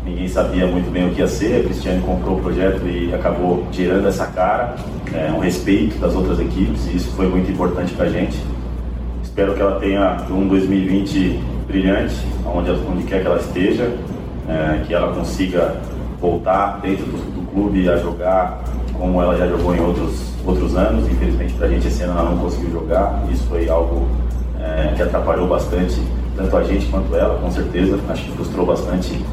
ninguém sabia muito bem o que ia ser. A Cristiane comprou o projeto e acabou gerando essa cara, é, um respeito das outras equipes, e isso foi muito importante para a gente. Espero que ela tenha um 2020 brilhante, onde, onde quer que ela esteja, é, que ela consiga voltar dentro do, do clube a jogar como ela já jogou em outros, outros anos. Infelizmente, para a gente, esse ano ela não conseguiu jogar. Isso foi algo é, que atrapalhou bastante, tanto a gente quanto ela, com certeza. Acho que frustrou bastante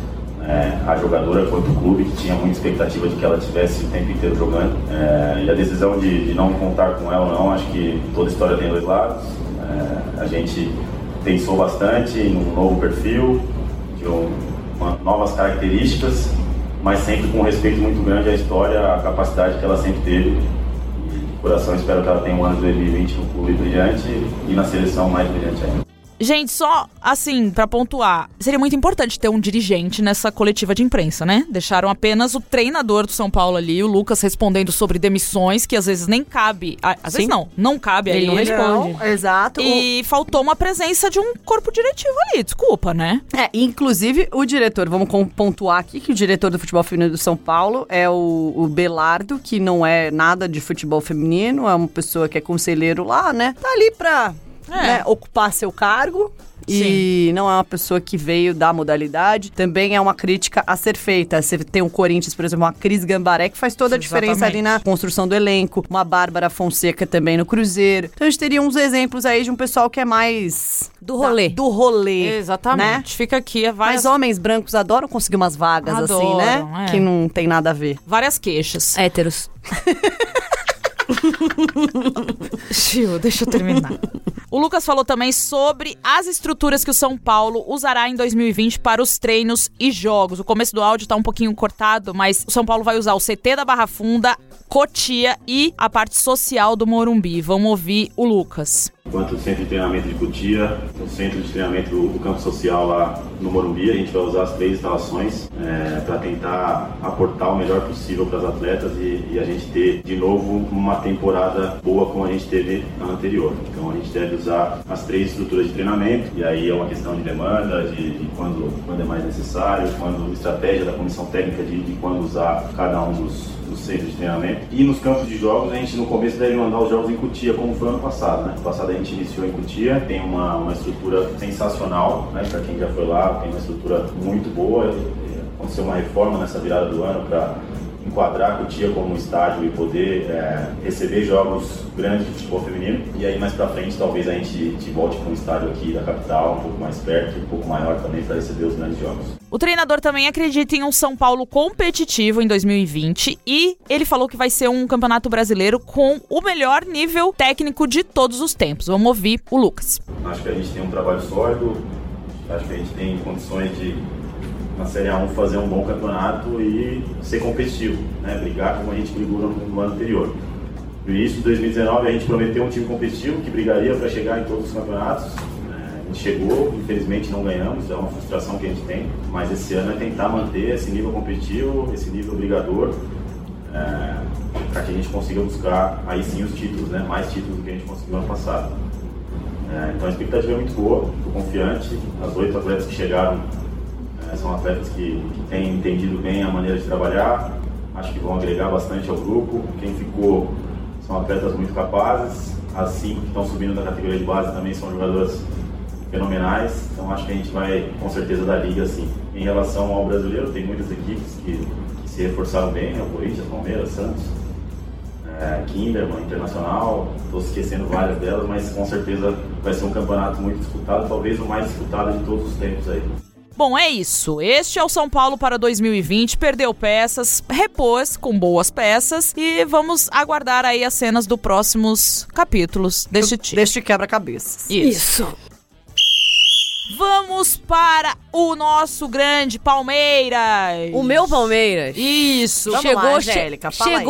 é, a jogadora quanto o clube, que tinha muita expectativa de que ela tivesse o tempo inteiro jogando. É, e a decisão de, de não contar com ela, não, acho que toda história tem dois lados. É, a gente pensou bastante em um novo perfil, de um, uma, novas características, mas sempre com um respeito muito grande à história, à capacidade que ela sempre teve. E de coração espero que ela tenha um ano de 2020 no clube brilhante e na seleção mais brilhante ainda. Gente, só assim, pra pontuar, seria muito importante ter um dirigente nessa coletiva de imprensa, né? Deixaram apenas o treinador do São Paulo ali, o Lucas, respondendo sobre demissões, que às vezes nem cabe. Às vezes Sim. não, não cabe Ele aí. não responde. Não, exato. E faltou uma presença de um corpo diretivo ali, desculpa, né? É, inclusive o diretor, vamos pontuar aqui que o diretor do futebol feminino do São Paulo é o, o Belardo, que não é nada de futebol feminino, é uma pessoa que é conselheiro lá, né? Tá ali pra É. né, ocupar seu cargo. E não é uma pessoa que veio da modalidade. Também é uma crítica a ser feita. Você tem o Corinthians, por exemplo, uma Cris Gambaré, que faz toda a diferença ali na construção do elenco. Uma Bárbara Fonseca também no Cruzeiro. Então a gente teria uns exemplos aí de um pessoal que é mais... Do rolê. da- do rolê. Exatamente. Fica aqui várias, Mas homens brancos adoram conseguir umas vagas assim, né? Adoram, é. Que não tem nada a ver. várias queixas. Héteros. Gil, deixa eu terminar. o Lucas falou também sobre as estruturas que o São Paulo usará em 2020 para os treinos e jogos. O começo do áudio tá um pouquinho cortado, mas o São Paulo vai usar o CT da Barra Funda, Cotia e a parte social do Morumbi. Vamos ouvir o Lucas. Enquanto o centro de treinamento de Cotia, o centro de treinamento do, campo social lá no Morumbi, a gente vai usar as três instalações para tentar aportar o melhor possível para as atletas e, e a gente ter de novo uma temporada boa como a gente teve na anterior. Então a gente deve usar as três estruturas de treinamento e aí é uma questão de demanda, de, de quando, quando é mais necessário, quando estratégia da comissão técnica de, de quando usar cada um dos do centro de treinamento. E nos campos de jogos, a gente no começo deve mandar os jogos em Cutia, como foi ano passado. Né? Ano passado a gente iniciou em Cutia, tem uma, uma estrutura sensacional, né? para quem já foi lá, tem uma estrutura muito boa. Aconteceu uma reforma nessa virada do ano para enquadrar Cutia como um estádio e poder é, receber jogos grandes de futebol feminino. E aí mais pra frente talvez a gente, a gente volte para um estádio aqui da capital, um pouco mais perto, um pouco maior também para receber os grandes jogos. O treinador também acredita em um São Paulo competitivo em 2020 e ele falou que vai ser um campeonato brasileiro com o melhor nível técnico de todos os tempos. Vamos ouvir o Lucas. Acho que a gente tem um trabalho sólido, acho que a gente tem condições de, na Série A1, fazer um bom campeonato e ser competitivo, né? brigar como a gente brigou no, no ano anterior. No início de 2019, a gente prometeu um time competitivo que brigaria para chegar em todos os campeonatos. né? A gente chegou, infelizmente não ganhamos, é uma frustração que a gente tem, mas esse ano é tentar manter esse nível competitivo, esse nível brigador, para que a gente consiga buscar aí sim os títulos, né? mais títulos do que a gente conseguiu ano passado. É, então a expectativa é muito boa, estou confiante. As oito atletas que chegaram é, são atletas que, que têm entendido bem a maneira de trabalhar, acho que vão agregar bastante ao grupo. Quem ficou são atletas muito capazes, as cinco que estão subindo da categoria de base também são jogadoras fenomenais, então acho que a gente vai com certeza dar liga assim. Em relação ao brasileiro, tem muitas equipes que, que se reforçaram bem, né? o Corinthians, Palmeiras, Santos é, Kinderman, Internacional, estou esquecendo várias delas, mas com certeza vai ser um campeonato muito disputado, talvez o mais disputado de todos os tempos aí. Bom, é isso. Este é o São Paulo para 2020. Perdeu peças, repôs com boas peças e vamos aguardar aí as cenas dos próximos capítulos deste time. Deste quebra-cabeças. Isso. Vamos para o nosso grande Palmeiras. O meu Palmeiras. Isso. Vamos chegou, lá, che- Angélica, fala aí.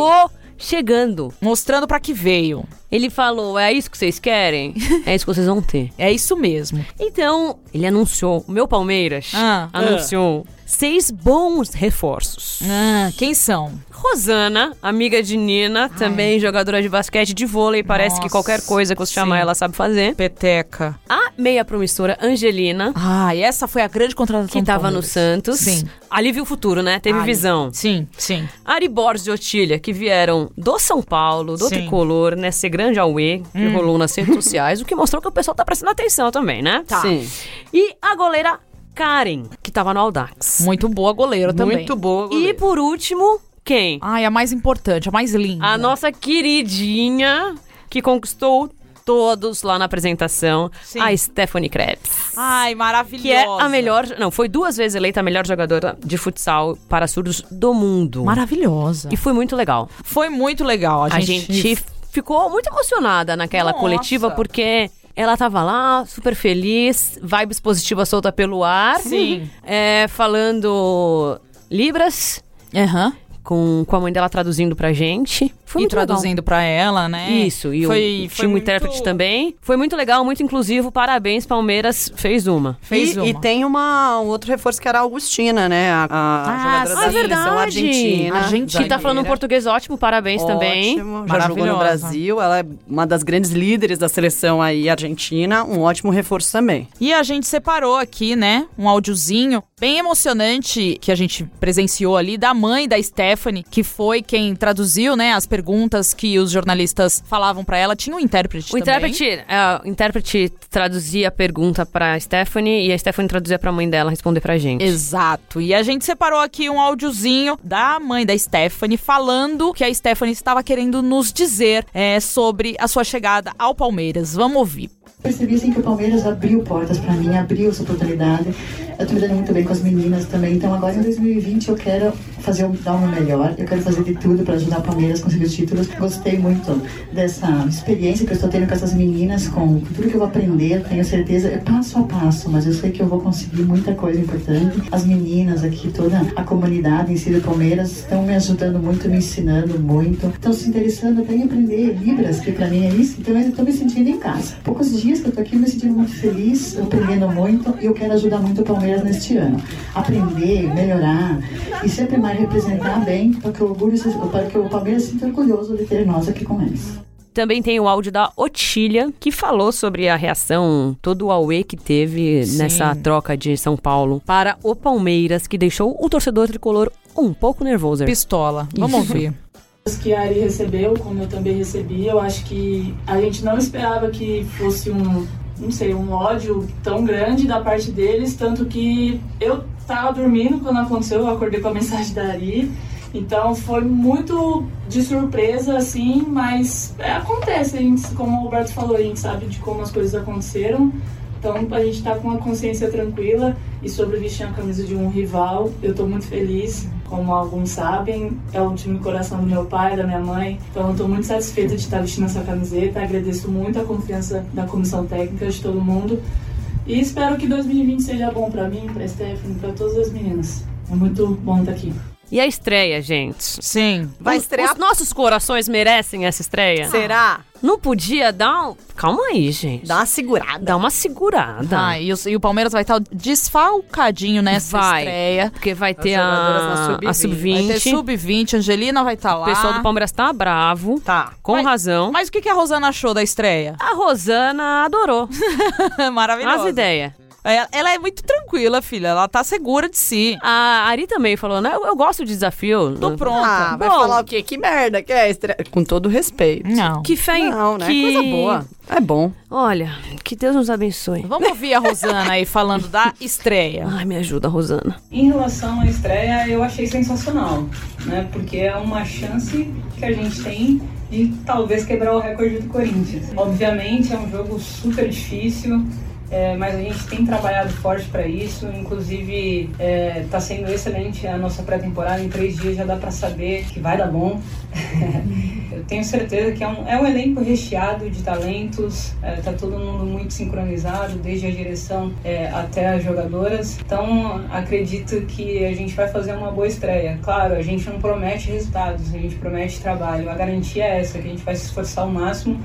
Chegando. Mostrando pra que veio. Ele falou: é isso que vocês querem? é isso que vocês vão ter. É isso mesmo. Então, ele anunciou, o meu Palmeiras Ah. anunciou seis bons reforços. Ah, quem são? Rosana, amiga de Nina, também jogadora de basquete de vôlei, parece que Nossa, qualquer coisa que você chamar ela sabe fazer. Peteca. A meia promissora Angelina, Ah, e essa foi a grande contratação que tava no Palmeiras. Sim. Ali viu o futuro, né? Teve Ali. visão. Sim, sim. Ari Borges e Otília, que vieram do São Paulo, do Sim. Hum. Tricolor, nesse grande auê que rolou nas redes sociais, o que mostrou que o pessoal tá prestando atenção também, né? Tá. Sim. E a goleira Karen, que tava no Audax. Muito boa goleira também. Muito boa. E goleira. por último, quem? Ai, a mais importante, a mais linda. A nossa queridinha, que conquistou todos lá na apresentação, Sim. a Stephanie Krebs. Ai, maravilhosa. Que é a melhor, não, foi duas vezes eleita a melhor jogadora de futsal para surdos do mundo. Maravilhosa. E foi muito legal. foi muito legal. A, A gente ficou muito emocionada naquela Nossa. coletiva porque ela tava lá, super feliz, vibes positiva solta pelo ar. Sim. É, falando Libras, Aham. com, com a mãe dela traduzindo pra gente. Foi e traduzindo pra ela, né? Isso, e foi, o, foi um muito- intérprete também. Foi muito legal, muito inclusivo. Parabéns, Palmeiras fez uma. Fez e, uma. e tem uma, um outro reforço que era a Augustina, né? A, a Ah, jogadora sim. da Ah, seleção verdade. argentina. Argentina. Que tá falando um português ótimo, parabéns também. Ótimo, já jogou no. Brasil. Ela é uma das grandes líderes da seleção aí argentina. Um ótimo reforço também. E a gente separou aqui, né, um áudiozinho bem emocionante que a gente presenciou ali da mãe da Stephanie, que foi quem traduziu, né, as perguntas que os jornalistas falavam pra ela. Tinha um intérprete O também. intérprete, é, o intérprete traduzia a pergunta pra Stephanie e a Stephanie traduzia pra mãe dela responder pra gente. Exato. E a gente separou aqui um áudiozinho da mãe da Stephanie falando que a Stephanie estava querendo nos dizer é, sobre a sua chegada ao Palmeiras. Vamos ouvir. Percebi assim que o Palmeiras abriu portas pra mim, abriu essa oportunidade. Eu tô me dando muito bem com as meninas também. Então agora em 2020 eu quero fazer o dar meu melhor. Eu quero fazer de tudo para ajudar o Palmeiras a conseguir os títulos. Gostei muito dessa experiência que eu estou tendo com essas meninas, com tudo que eu vou aprender. Tenho certeza, é passo a passo, mas eu sei que eu vou conseguir muita coisa importante. As meninas aqui, toda a comunidade em si do Palmeiras estão me ajudando muito, me ensinando muito. Estão se interessando até em aprender Libras, que para mim é isso. Então eu estou me sentindo em casa. Poucos dias que eu tô aqui me sentindo muito feliz, aprendendo muito e eu quero ajudar muito o Palmeiras neste ano. Aprender, melhorar e sempre mais representar bem para que o orgulho, para que o Palmeiras se sinta orgulhoso de ter nós aqui com eles. Também tem o áudio da Otília, que falou sobre a reação, todo o auê que teve Sim. nessa troca de São Paulo para o Palmeiras, que deixou o torcedor tricolor um pouco nervoso. Pistola. Vamos Isso. ouvir. que a Ari recebeu, como eu também recebi, eu acho que a gente não esperava que fosse um, não sei, um ódio tão grande da parte deles, tanto que eu tava dormindo quando aconteceu, eu acordei com a mensagem da Ari. Então foi muito de surpresa, assim, mas é, acontece, a gente, como o Roberto falou, a gente sabe de como as coisas aconteceram. Então a gente tá com a consciência tranquila e sobre vestir a camisa de um rival, eu tô muito feliz. Como alguns sabem, é o time coração do meu pai, da minha mãe. Então eu tô muito satisfeita de estar vestindo essa camiseta. Agradeço muito a confiança da comissão técnica de todo mundo. E espero que 2020 seja bom pra mim, pra Stephanie, pra todas as meninas. É muito bom estar aqui. E a estreia, gente? Sim. Vai estrear. Os nossos corações merecem essa estreia? Será? Não podia dar um... Calma aí, gente. Dá uma segurada. Dá uma segurada. Ah, e, o, e o Palmeiras vai estar desfalcadinho nessa Vai. estreia. Porque vai ter a, a Vai ter sub-20. sub-20, Angelina vai estar o lá. pessoal do Palmeiras tá bravo, Tá. com Mas- razão. Mas o que, que a Rosana achou da estreia? A Rosana adorou Maravilhosa. as ideias. Ela, ela é muito tranquila, filha. Ela tá segura de si. A Ari também falou, né? Eu, eu gosto de desafio. Tô pronta. Ah, vai Bom. falar o quê? Que merda que é estreia? Com todo respeito. Não. Que fé em- Não, né? que... Coisa boa. É bom. Olha, que Deus nos abençoe. Vamos ouvir a Rosana aí falando da estreia. Ai, me ajuda, Rosana. Em relação à estreia, eu achei sensacional, né? Porque é uma chance que a gente tem de talvez quebrar o recorde do Corinthians. Obviamente é um jogo super difícil, é, mas a gente tem trabalhado forte para isso. Inclusive, está sendo excelente a nossa pré-temporada. Em três dias já dá para saber que vai dar bom. Eu tenho certeza que é um, é um elenco recheado de talentos, está todo mundo muito sincronizado, desde a direção é, até as jogadoras. Então, acredito que a gente vai fazer uma boa estreia. Claro, a gente não promete resultados, a gente promete trabalho. A garantia é essa, que a gente vai se esforçar ao máximo,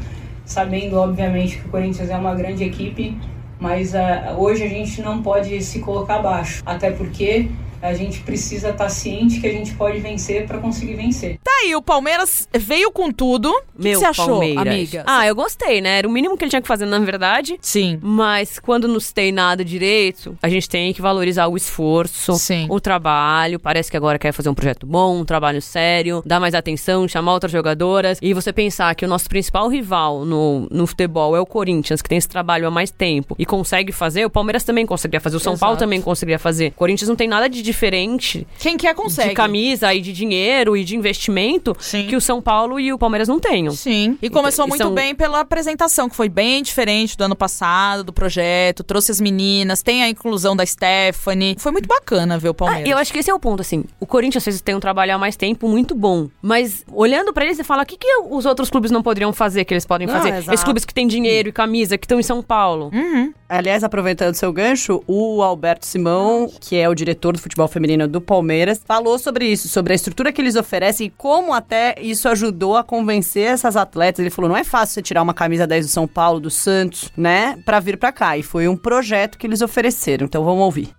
sabendo, obviamente, que o Corinthians é uma grande equipe, mas ah, hoje a gente não pode se colocar abaixo, até porque a gente precisa estar ciente que a gente pode vencer para conseguir vencer. Tá aí, o Palmeiras veio com tudo. O que Meu você achou, Palmeiras. amiga? Ah, eu gostei, né? Era o mínimo que ele tinha que fazer, na verdade. Sim. Mas quando não se tem nada direito, a gente tem que valorizar o esforço, Sim. o trabalho. Parece que agora quer fazer um projeto bom, um trabalho sério, dar mais atenção, chamar outras jogadoras. E você pensar que o nosso principal rival no, no futebol é o Corinthians, que tem esse trabalho há mais tempo e consegue fazer, o Palmeiras também conseguiria fazer, o São Paulo Exato. também conseguiria fazer. O Corinthians não tem nada de diferente Quem quer consegue. de camisa e de dinheiro e de investimento Sim. que o São Paulo e o Palmeiras não tenham. Sim. E começou E muito são- bem pela apresentação, que foi bem diferente do ano passado, do projeto. Trouxe as meninas, tem a inclusão da Stephanie. Foi muito bacana ver o Ah, Palmeiras. eu acho que esse é o ponto, assim. O Corinthians fez tem um trabalho há mais tempo muito bom. Mas olhando pra eles, você fala: o que, que os outros clubes não poderiam fazer que eles podem fazer? Esses clubes que têm dinheiro e camisa, que estão em São Paulo. Uhum. Aliás, aproveitando seu gancho, o Alberto Simão, que é o diretor do futebol futebol feminino do Palmeiras, falou sobre isso, sobre a estrutura que eles oferecem e como até isso ajudou a convencer essas atletas. Ele falou: não é fácil você tirar uma camisa 10 do São Paulo, do Santos, né, para vir para cá. E foi um projeto que eles ofereceram. Então vamos ouvir.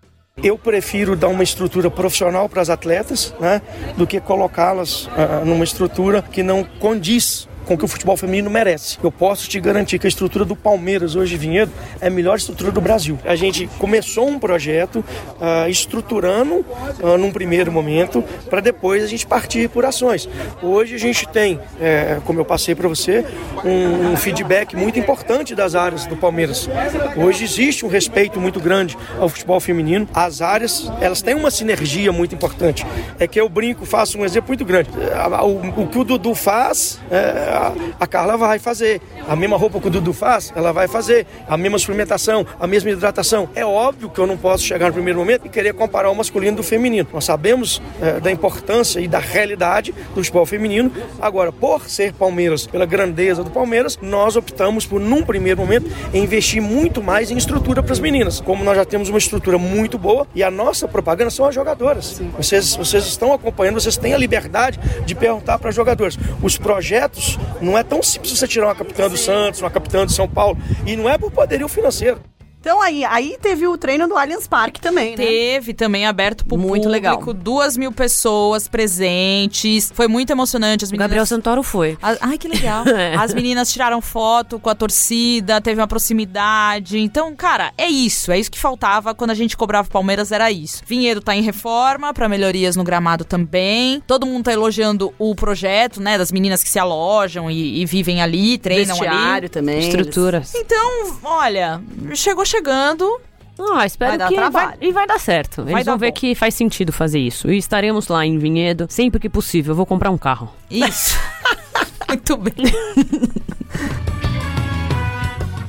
Eu prefiro dar uma estrutura profissional para as atletas, né, do que colocá-las uh, numa estrutura que não condiz com que o futebol feminino merece. Eu posso te garantir que a estrutura do Palmeiras hoje, Vinhedo, é a melhor estrutura do Brasil. A gente começou um projeto uh, estruturando uh, num primeiro momento para depois a gente partir por ações. Hoje a gente tem, é, como eu passei para você, um, um, feedback muito importante das áreas do Palmeiras. Hoje existe um respeito muito grande ao futebol feminino. As áreas, elas têm uma sinergia muito importante. É que eu brinco, faço um exemplo muito grande. O, o que o Dudu faz, é, a, a Carla vai fazer. A mesma roupa que o Dudu faz, ela vai fazer. A mesma suplementação, a mesma hidratação. É óbvio que eu não posso chegar no primeiro momento e querer comparar o masculino do feminino. Nós sabemos é, da importância e da realidade do futebol feminino. Agora, por ser Palmeiras, pela grandeza do Palmeiras, nós optamos por, num primeiro momento, investir muito mais em estrutura para as meninas. Como nós já temos uma estrutura muito boa e a nossa propaganda são as jogadoras. Vocês, vocês estão acompanhando, vocês têm a liberdade de perguntar para as jogadoras. Os projetos não é tão simples você tirar uma capitã do Santos, uma capitã do São Paulo. E não é por poderio financeiro. Então aí, aí teve o treino do Allianz Parque também, né? Teve também aberto pro muito público, legal. duas mil pessoas presentes, foi muito emocionante. As meninas... O Gabriel Santoro foi. ai, que legal. é. As meninas tiraram foto com a torcida, teve uma proximidade. Então, cara, é isso, é isso que faltava quando a gente cobrava o Palmeiras, era isso. Vinhedo tá em reforma para melhorias no gramado também. Todo mundo tá elogiando o projeto, né, das meninas que se alojam e, e vivem ali, treinam Vestiário ali. também. Estruturas. Então, olha, chegou chegando. Ah, espero vai que vai, e vai dar certo. Eles Vai vão dar ver bom. que faz sentido fazer isso. E estaremos lá em Vinhedo sempre que possível. Eu vou comprar um carro. Isso. Muito bem.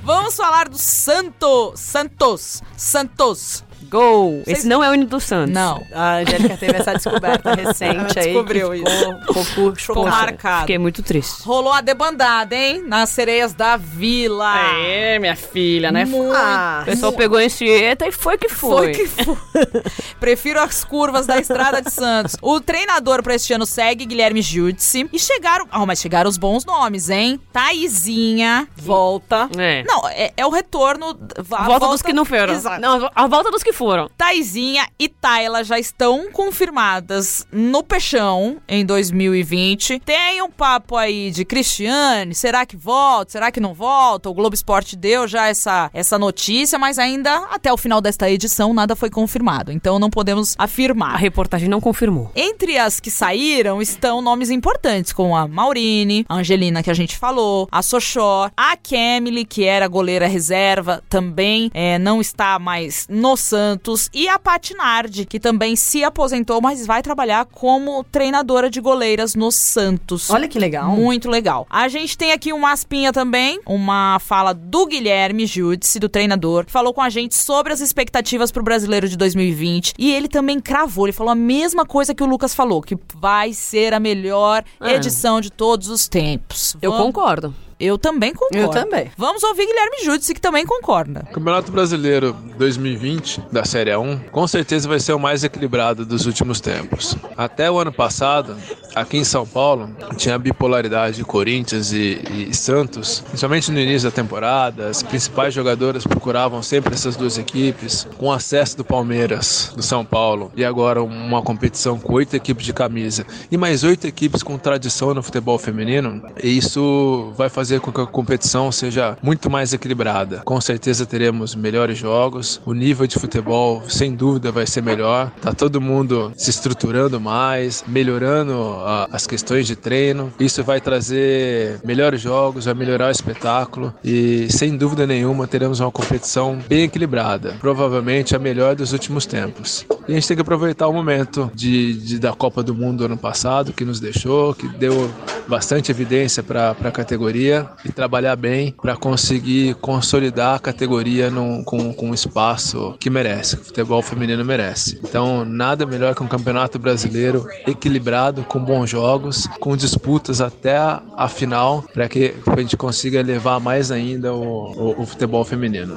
Vamos falar do Santo, Santos, Santos. Gol! Vocês- Esse não é o hino do Santos. Não. A Angélica teve essa descoberta recente aí. descobriu que ficou, ficou, Ficou marcado. Fiquei muito triste. Rolou a debandada, hein? Nas sereias da vila. É, minha filha, né? Muito. Ah, O pessoal pegou a Anchieta e foi que foi. Foi que foi. Prefiro as curvas da Estrada de Santos. O treinador pra este ano segue Guilherme Giudice. E chegaram. Ah, mas chegaram os bons nomes, hein? Taizinha. Volta. É. Não, é, é o retorno. A volta, dos que não foram. Exato. Não, a volta dos que foram. Taizinha e Tayla já estão confirmadas no Peixão em 2020. Tem um papo aí de Cristiane, será que volta, será que não volta? O Globo Esporte deu já essa, essa notícia, mas ainda até o final desta edição nada foi confirmado. Então não podemos A afirmar. reportagem não confirmou. Entre as que saíram estão nomes importantes, como a Maurine, a Angelina, que a gente falou, a Sochó, a Kemily, que era goleira reserva, também é, não está mais no Santos, e a Patinardi, que também se aposentou, mas vai trabalhar como treinadora de goleiras no Santos. Olha que legal. Muito legal. A gente tem aqui uma aspinha também, uma fala do Guilherme Judice, do treinador, que falou com a gente sobre as expectativas pro brasileiro de 2020. E ele também cravou, ele falou a mesma coisa que o Lucas falou, que vai ser a melhor Ah. edição de todos os tempos. Eu Vamos- concordo. Eu também concordo. Eu também. Vamos ouvir Guilherme Judice, que também concorda. Campeonato Brasileiro 2020 da Série A1 com certeza vai ser o mais equilibrado dos últimos tempos. Até o ano passado, aqui em São Paulo, tinha a bipolaridade de Corinthians e, e Santos, principalmente no início da temporada. As principais jogadoras procuravam sempre essas duas equipes, com acesso do Palmeiras, do São Paulo, e agora uma competição com oito equipes de camisa e mais oito equipes com tradição no futebol feminino. E isso vai fazer com que a competição seja muito mais equilibrada. Com certeza teremos melhores jogos, o nível de futebol sem dúvida vai ser melhor. Tá todo mundo se estruturando mais, melhorando ah, as questões de treino. Isso vai trazer melhores jogos, vai melhorar o espetáculo e sem dúvida nenhuma teremos uma competição bem equilibrada, provavelmente a melhor dos últimos tempos. E a gente tem que aproveitar o momento de, de- da Copa do Mundo ano passado que nos deixou, que deu bastante evidência para a categoria e trabalhar bem para conseguir consolidar a categoria num, com, com um espaço que merece, que o futebol feminino merece. Então, nada melhor que um campeonato brasileiro equilibrado, com bons jogos, com disputas até a, final, para que a gente consiga elevar mais ainda o, o- o futebol feminino.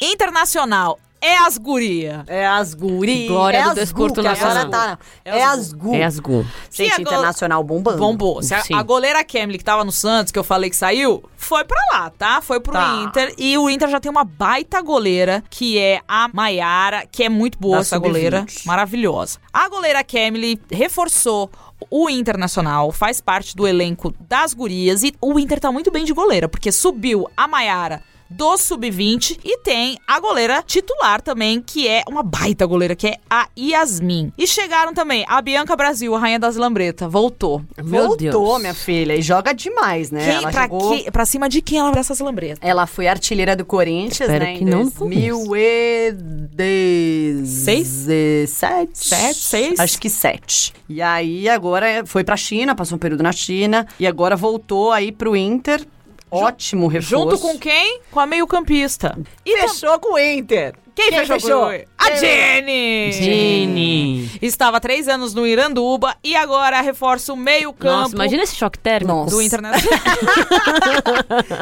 Internacional é as guria. É as guri. Glória é do desporto nacional. tá. É as gu. É as Gu. Gente, go- internacional bombando. Bombou. Se a, a goleira Kemily, que tava no Santos, que eu falei que saiu, foi pra lá, tá? Foi pro Tá. Inter. E o Inter já tem uma baita goleira, que é a Maiara, que é muito boa Da essa Sub-20. goleira. Maravilhosa. A goleira Kemily reforçou o Internacional, faz parte do elenco das gurias. E o Inter tá muito bem de goleira, porque subiu a Maiara do sub-20 e tem a goleira titular também, que é uma baita goleira, que é a Yasmin. E chegaram também a Bianca Brasil, a rainha das lambretas, voltou. Meu Voltou, Deus. minha filha. E joga demais, né? Quem, ela pra, jogou... que- pra cima de quem ela vai essas lambretas? Ela foi artilheira do Corinthians, Espero né? que em não 2017? Sete, seis? Acho que sete. E aí agora foi pra China, passou um período na China. E agora voltou aí pro Inter. Ótimo reforço. Junto com quem? Com a meio-campista. E fechou com o Inter. Quem, Quem fechou? fechou? A Jenny! Jenny. Estava há três anos no Iranduba e agora reforça o meio-campo Nossa, imagina esse choque térmico. Nossa. do Internacional.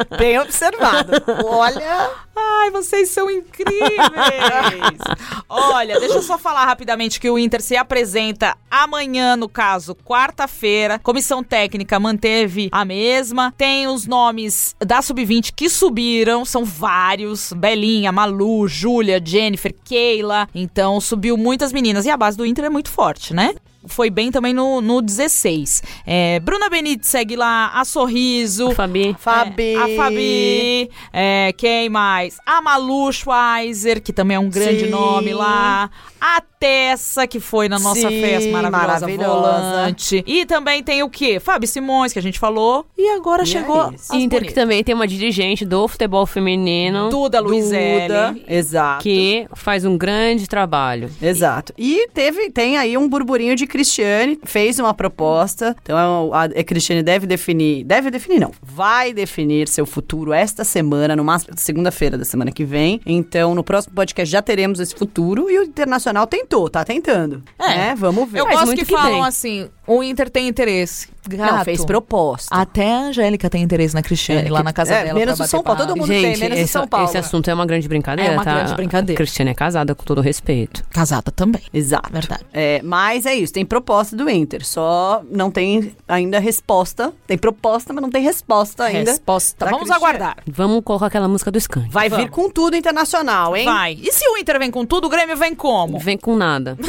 Bem observado. Olha. Ai, vocês são incríveis! Olha, deixa eu só falar rapidamente que o Inter se apresenta amanhã, no caso, quarta-feira. Comissão técnica manteve a mesma. Tem os nomes da Sub-20 que subiram, são vários. Belinha, Malu, Júlia, Jennifer, Keila. Então, subiu muitas meninas. E a base do Inter é muito forte, né? Foi bem também no, no 16. É, Bruna Benite segue lá, a Sorriso. Fabi. Fabi. É, a Fabi, é, quem mais? A Malu Schweizer, que também é um grande Sim. nome lá. A Tessa, que foi na nossa Sim, festa maravilhosa, maravilhosa. volante. E também tem o quê? Fábio Simões, que a gente falou. E agora E chegou é Inter, que bonitas. também tem uma dirigente do futebol feminino. Duda Luizelli. Exato. Que faz um grande trabalho. Exato. E teve, tem aí um burburinho de Cristiane, fez uma proposta. Então a, a Cristiane deve definir, deve definir não, vai definir seu futuro esta semana, no máximo segunda-feira da semana que vem. Então no próximo podcast já teremos esse futuro e o Internacional tentou, tá tentando. É. né? Vamos ver. Eu Faz gosto que, que falam bem. assim, o Inter tem interesse. Gato. Não, fez proposta. Até a Angélica tem interesse na Cristiane, É, lá que- na casa é, dela. menos pra o São bater Paulo, todo papo. mundo tem, Gente, menos esse, São Paulo. esse assunto é uma grande brincadeira, É uma tá? grande brincadeira. A Cristiane é casada, com todo respeito. Casada também. Exato. Verdade. É, mas é isso, tem proposta do Inter, só não tem ainda resposta. Tem proposta, mas não tem resposta ainda. Resposta. da Vamos Cristiane. aguardar. Vamos colocar aquela música do Skank. Vai vir com tudo internacional, hein? Vai. E se o Inter vem com tudo, o Grêmio vem como? Vem com nada.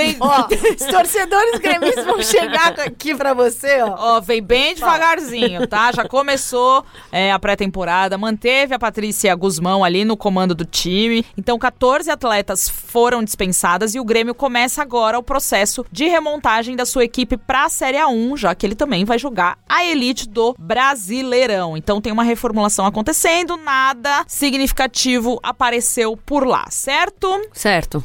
Vem, Ó, os torcedores gremistas vão chegar aqui pra você, ó. ó, vem bem devagarzinho, tá? Já começou é, a pré-temporada, manteve a Patrícia Guzmão ali no comando do time. Então, 14 atletas foram dispensadas e o Grêmio começa agora o processo de remontagem da sua equipe pra Série A1, já que ele também vai jogar a elite do Brasileirão. Então, tem uma reformulação acontecendo, nada significativo apareceu por lá, certo? Certo.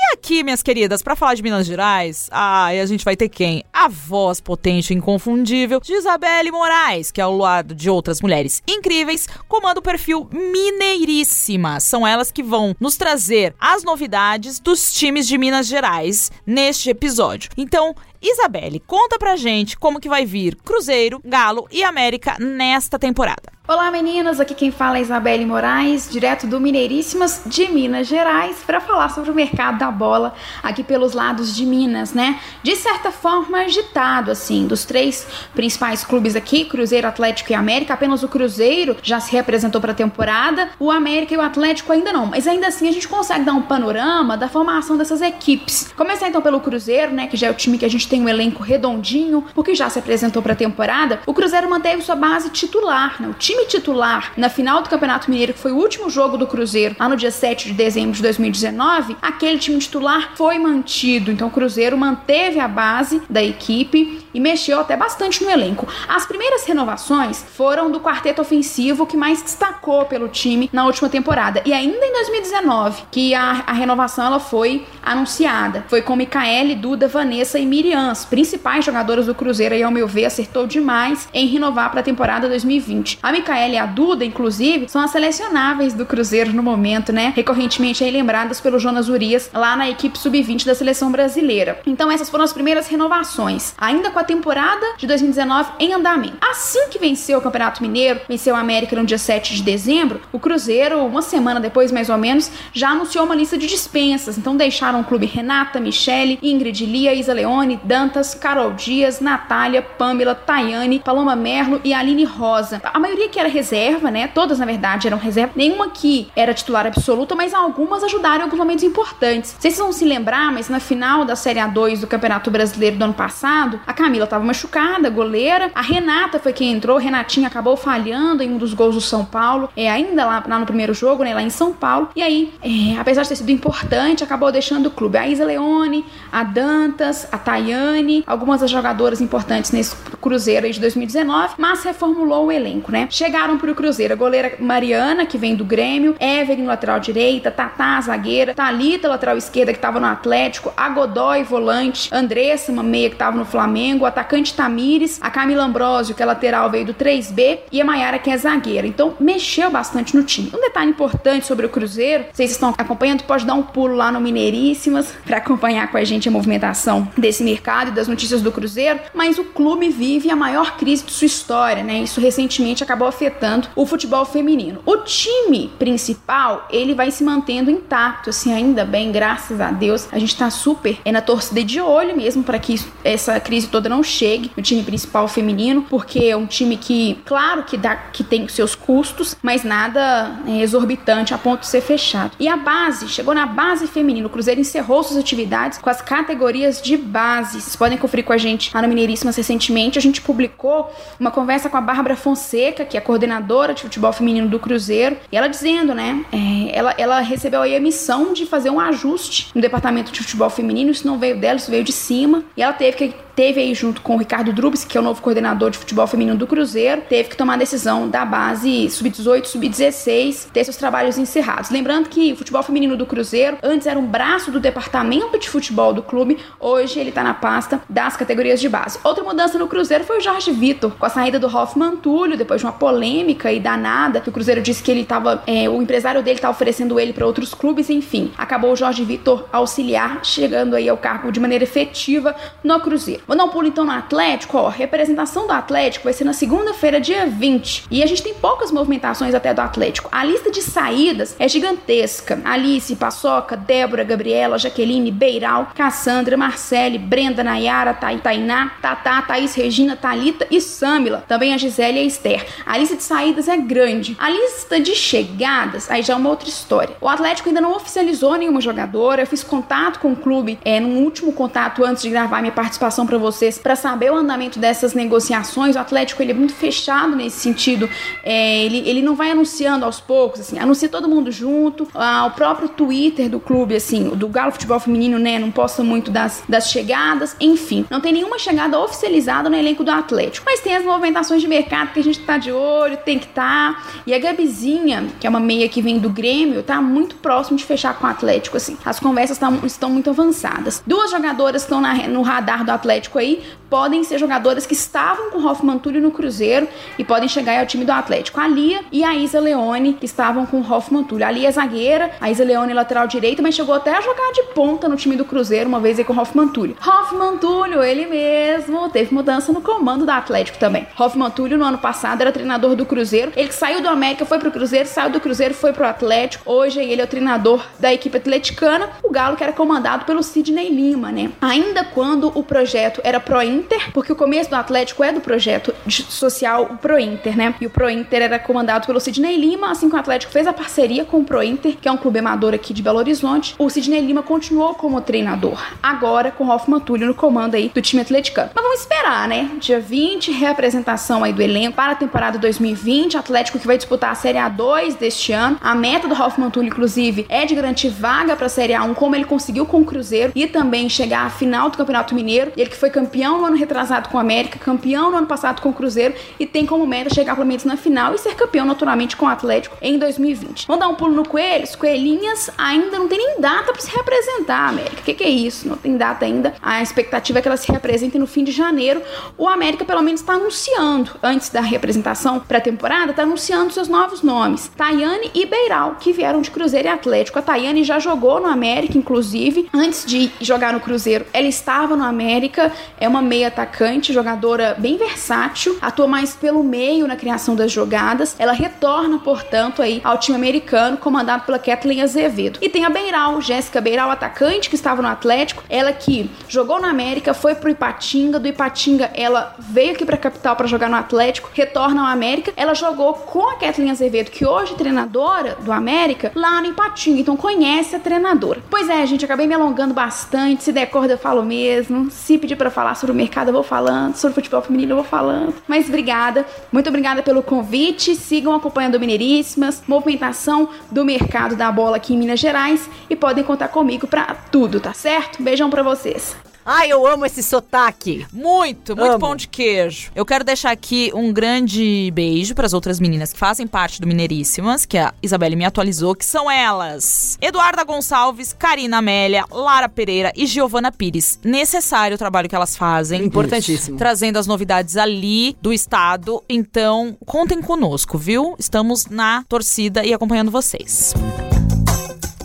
E aqui, minhas queridas, pra falar de Minas Gerais, ai, a gente vai ter quem? A voz potente e inconfundível de Isabelle Moraes, que ao lado de outras mulheres incríveis, comanda o perfil Mineiríssima. São elas que vão nos trazer as novidades dos times de Minas Gerais neste episódio. Então, Isabelle, conta pra gente como que vai vir Cruzeiro, Galo e América nesta temporada. Olá meninas, aqui quem fala é Isabelle Moraes, direto do Mineiríssimas de Minas Gerais, para falar sobre o mercado da bola aqui pelos lados de Minas, né? De certa forma agitado, assim, dos três principais clubes aqui, Cruzeiro, Atlético e América, apenas o Cruzeiro já se representou para a temporada, o América e o Atlético ainda não, mas ainda assim a gente consegue dar um panorama da formação dessas equipes. Começar então pelo Cruzeiro, né, que já é o time que a gente tem um elenco redondinho, porque já se apresentou para a temporada. O Cruzeiro manteve sua base titular, né? O time titular na final do Campeonato Mineiro, que foi o último jogo do Cruzeiro, lá no dia 7 de dezembro de 2019, aquele time titular foi mantido. Então o Cruzeiro manteve a base da equipe e mexeu até bastante no elenco. As primeiras renovações foram do quarteto ofensivo que mais destacou pelo time na última temporada. E ainda em 2019, que a, a renovação ela foi anunciada. Foi com Micaele, Duda, Vanessa e Miriam, as principais jogadoras do Cruzeiro, e ao meu ver, acertou demais em renovar para a temporada 2020. A Micaele Micaela e a Duda, inclusive, são as selecionáveis do Cruzeiro no momento, né? Recorrentemente aí lembradas pelo Jonas Urias lá na equipe sub-20 da seleção brasileira. Então essas foram as primeiras renovações, ainda com a temporada de 2019 em andamento. Assim que venceu o Campeonato Mineiro, venceu a América no dia 7 de dezembro, o Cruzeiro, uma semana depois mais ou menos, já anunciou uma lista de dispensas. Então deixaram o clube Renata, Michele, Ingrid Lia, Isa Leone, Dantas, Carol Dias, Natália, Pamela, Tayane, Paloma Merlo e Aline Rosa. A maioria que era reserva, né? Todas, na verdade, eram reserva. Nenhuma que era titular absoluta, mas algumas ajudaram em alguns momentos importantes. Vocês vão se lembrar, mas na final da Série A2 do Campeonato Brasileiro do ano passado, a Camila estava machucada, goleira. A Renata foi quem entrou. Renatinha acabou falhando em um dos gols do São Paulo. É, ainda lá, lá no primeiro jogo, né? Lá em São Paulo. E aí, é, apesar de ter sido importante, acabou deixando o clube. A Isa Leone, a Dantas, a Tayane, algumas das jogadoras importantes nesse Cruzeiro aí de 2019, mas reformulou o elenco, né? Chegaram pro Cruzeiro a goleira Mariana, que vem do Grêmio, Evelyn, lateral direita, Tatá, zagueira, Talita, lateral esquerda, que tava no Atlético, a Godoy, volante, Andressa, uma meia que tava no Flamengo, o atacante Tamires, a Camila Ambrosio, que é lateral, veio do 3B, e a Maiara, que é zagueira. Então, mexeu bastante no time. Um detalhe importante sobre o Cruzeiro, vocês estão acompanhando, pode dar um pulo lá no Mineiríssimas para acompanhar com a gente a movimentação desse mercado e das notícias do Cruzeiro, mas o clube vive a maior crise de sua história, né? Isso recentemente acabou afetando o futebol feminino. O time principal, ele vai se mantendo intacto, assim, ainda bem, graças a Deus. A gente tá super é na torcida de olho mesmo para que essa crise toda não chegue no time principal feminino, porque é um time que, claro que dá que tem seus custos, mas nada é, exorbitante a ponto de ser fechado. E a base, chegou na base feminina, o Cruzeiro encerrou suas atividades com as categorias de base. Vocês podem conferir com a gente lá no Mineiríssimas recentemente, a gente publicou uma conversa com a Bárbara Fonseca, que é coordenadora de futebol feminino do Cruzeiro, e ela dizendo, né, é, ela, ela recebeu aí a missão de fazer um ajuste no departamento de futebol feminino, isso não veio dela, isso veio de cima, e ela teve que teve aí junto com o Ricardo Drubs, que é o novo coordenador de futebol feminino do Cruzeiro, teve que tomar a decisão da base sub-18, sub-16, ter seus trabalhos encerrados. Lembrando que o futebol feminino do Cruzeiro antes era um braço do departamento de futebol do clube, hoje ele tá na pasta das categorias de base. Outra mudança no Cruzeiro foi o Jorge Vitor, com a saída do Hoffman Túlio, depois de uma polêmica e danada, que o Cruzeiro disse que ele tava, é, o empresário dele tá oferecendo ele para outros clubes, enfim. Acabou o Jorge Vitor auxiliar, chegando aí ao cargo de maneira efetiva no Cruzeiro. Vou dar um pulo então no Atlético, ó. Representação do Atlético vai ser na segunda-feira, dia 20. E a gente tem poucas movimentações até do Atlético. A lista de saídas é gigantesca. Alice, Paçoca, Débora, Gabriela, Jaqueline, Beiral, Cassandra, Marcele, Brenda, Nayara, Tainá, Tatá, Thaís, Regina, Talita e Samila. Também a Gisele e a Esther. A lista de saídas é grande. A lista de chegadas, aí já é uma outra história. O Atlético ainda não oficializou nenhuma jogadora. Eu fiz contato com o clube, é, num último contato antes de gravar minha participação para vocês para saber o andamento dessas negociações. O Atlético ele é muito fechado nesse sentido. É, ele, ele não vai anunciando aos poucos, assim, anuncia todo mundo junto. Ah, o próprio Twitter do clube, assim, do Galo Futebol Feminino, né, não posta muito das, das chegadas. Enfim, não tem nenhuma chegada oficializada no elenco do Atlético. Mas tem as movimentações de mercado que a gente tá de olho, tem que estar. Tá. E a Gabizinha, que é uma meia que vem do Grêmio, tá muito próximo de fechar com o Atlético, assim. As conversas tá, estão muito avançadas. Duas jogadoras estão no radar do Atlético Atlético aí podem ser jogadoras que estavam com o Hoffman Túlio no Cruzeiro e podem chegar ao time do Atlético. A Lia e a Isa Leone, que estavam com o Hoffman Túlio. A Lia é zagueira, a Isa Leone é lateral direita, mas chegou até a jogar de ponta no time do Cruzeiro, uma vez aí com o Hoffman Túlio. Hoffman Túlio, ele mesmo, teve mudança no comando do Atlético também. Hoffman Túlio, no ano passado, era treinador do Cruzeiro. Ele saiu do América, foi pro Cruzeiro, saiu do Cruzeiro, foi pro Atlético. Hoje ele é o treinador da equipe atleticana. O Galo que era comandado pelo Sidney Lima, né? Ainda quando o projeto era pro Inter, porque o começo do Atlético é do projeto social Pro Inter, né? E o Pro Inter era comandado pelo Sidney Lima, assim que o Atlético fez a parceria com o Pro Inter, que é um clube amador aqui de Belo Horizonte. O Sidney Lima continuou como treinador, agora com Hoffman Túlio no comando aí do time atleticano. Mas vamos esperar, né? Dia 20, reapresentação aí do elenco para a temporada 2020, Atlético que vai disputar a Série A2 deste ano. A meta do Hoffman Túlio, inclusive, é de garantir vaga para a Série A1, como ele conseguiu com o Cruzeiro, e também chegar à final do Campeonato Mineiro. Ele que foi campeão no ano retrasado com o América, campeão no ano passado com o Cruzeiro e tem como meta chegar pelo menos na final e ser campeão naturalmente com o Atlético em 2020. Vamos dar um pulo no Coelhos? Coelhinhas ainda não tem nem data para se representar, América. O que, que, é isso? Não tem data ainda. A expectativa é que elas se representem no fim de janeiro. O América, pelo menos, está anunciando, antes da representação pré-temporada, está anunciando seus novos nomes: Tayane e Beiral, que vieram de Cruzeiro e Atlético. A Tayane já jogou no América, inclusive. Antes de jogar no Cruzeiro, ela estava no América. É uma meia atacante, jogadora bem versátil, atua mais pelo meio na criação das jogadas. Ela retorna, portanto, aí ao time americano, comandado pela Kathleen Azevedo. E tem a Beiral, Jéssica Beiral, atacante que estava no Atlético. Ela que jogou na América, foi pro Ipatinga. Do Ipatinga, ela veio aqui pra capital para jogar no Atlético, retorna ao América. Ela jogou com a Kathleen Azevedo, que hoje é treinadora do América, lá no Ipatinga. Então conhece a treinadora. Pois é, gente, acabei me alongando bastante. Se der corda, eu falo mesmo. Se pedir para falar sobre o mercado, eu vou falando. Sobre futebol feminino, eu vou falando. Mas obrigada. Muito obrigada pelo convite. Sigam acompanhando o Mineiríssimas, movimentação do mercado da bola aqui em Minas Gerais e podem contar comigo para tudo, tá certo? Beijão para vocês. Ai, eu amo esse sotaque. Muito, muito Amo. pão de queijo. Eu quero deixar aqui um grande beijo para as outras meninas que fazem parte do Mineiríssimas, que a Isabelle me atualizou, que são elas: Eduarda Gonçalves, Karina Amélia, Lara Pereira e Giovana Pires. Necessário o trabalho que elas fazem. Importantíssimo. Trazendo as novidades ali do estado. Então, contem conosco, viu? Estamos na torcida e acompanhando vocês.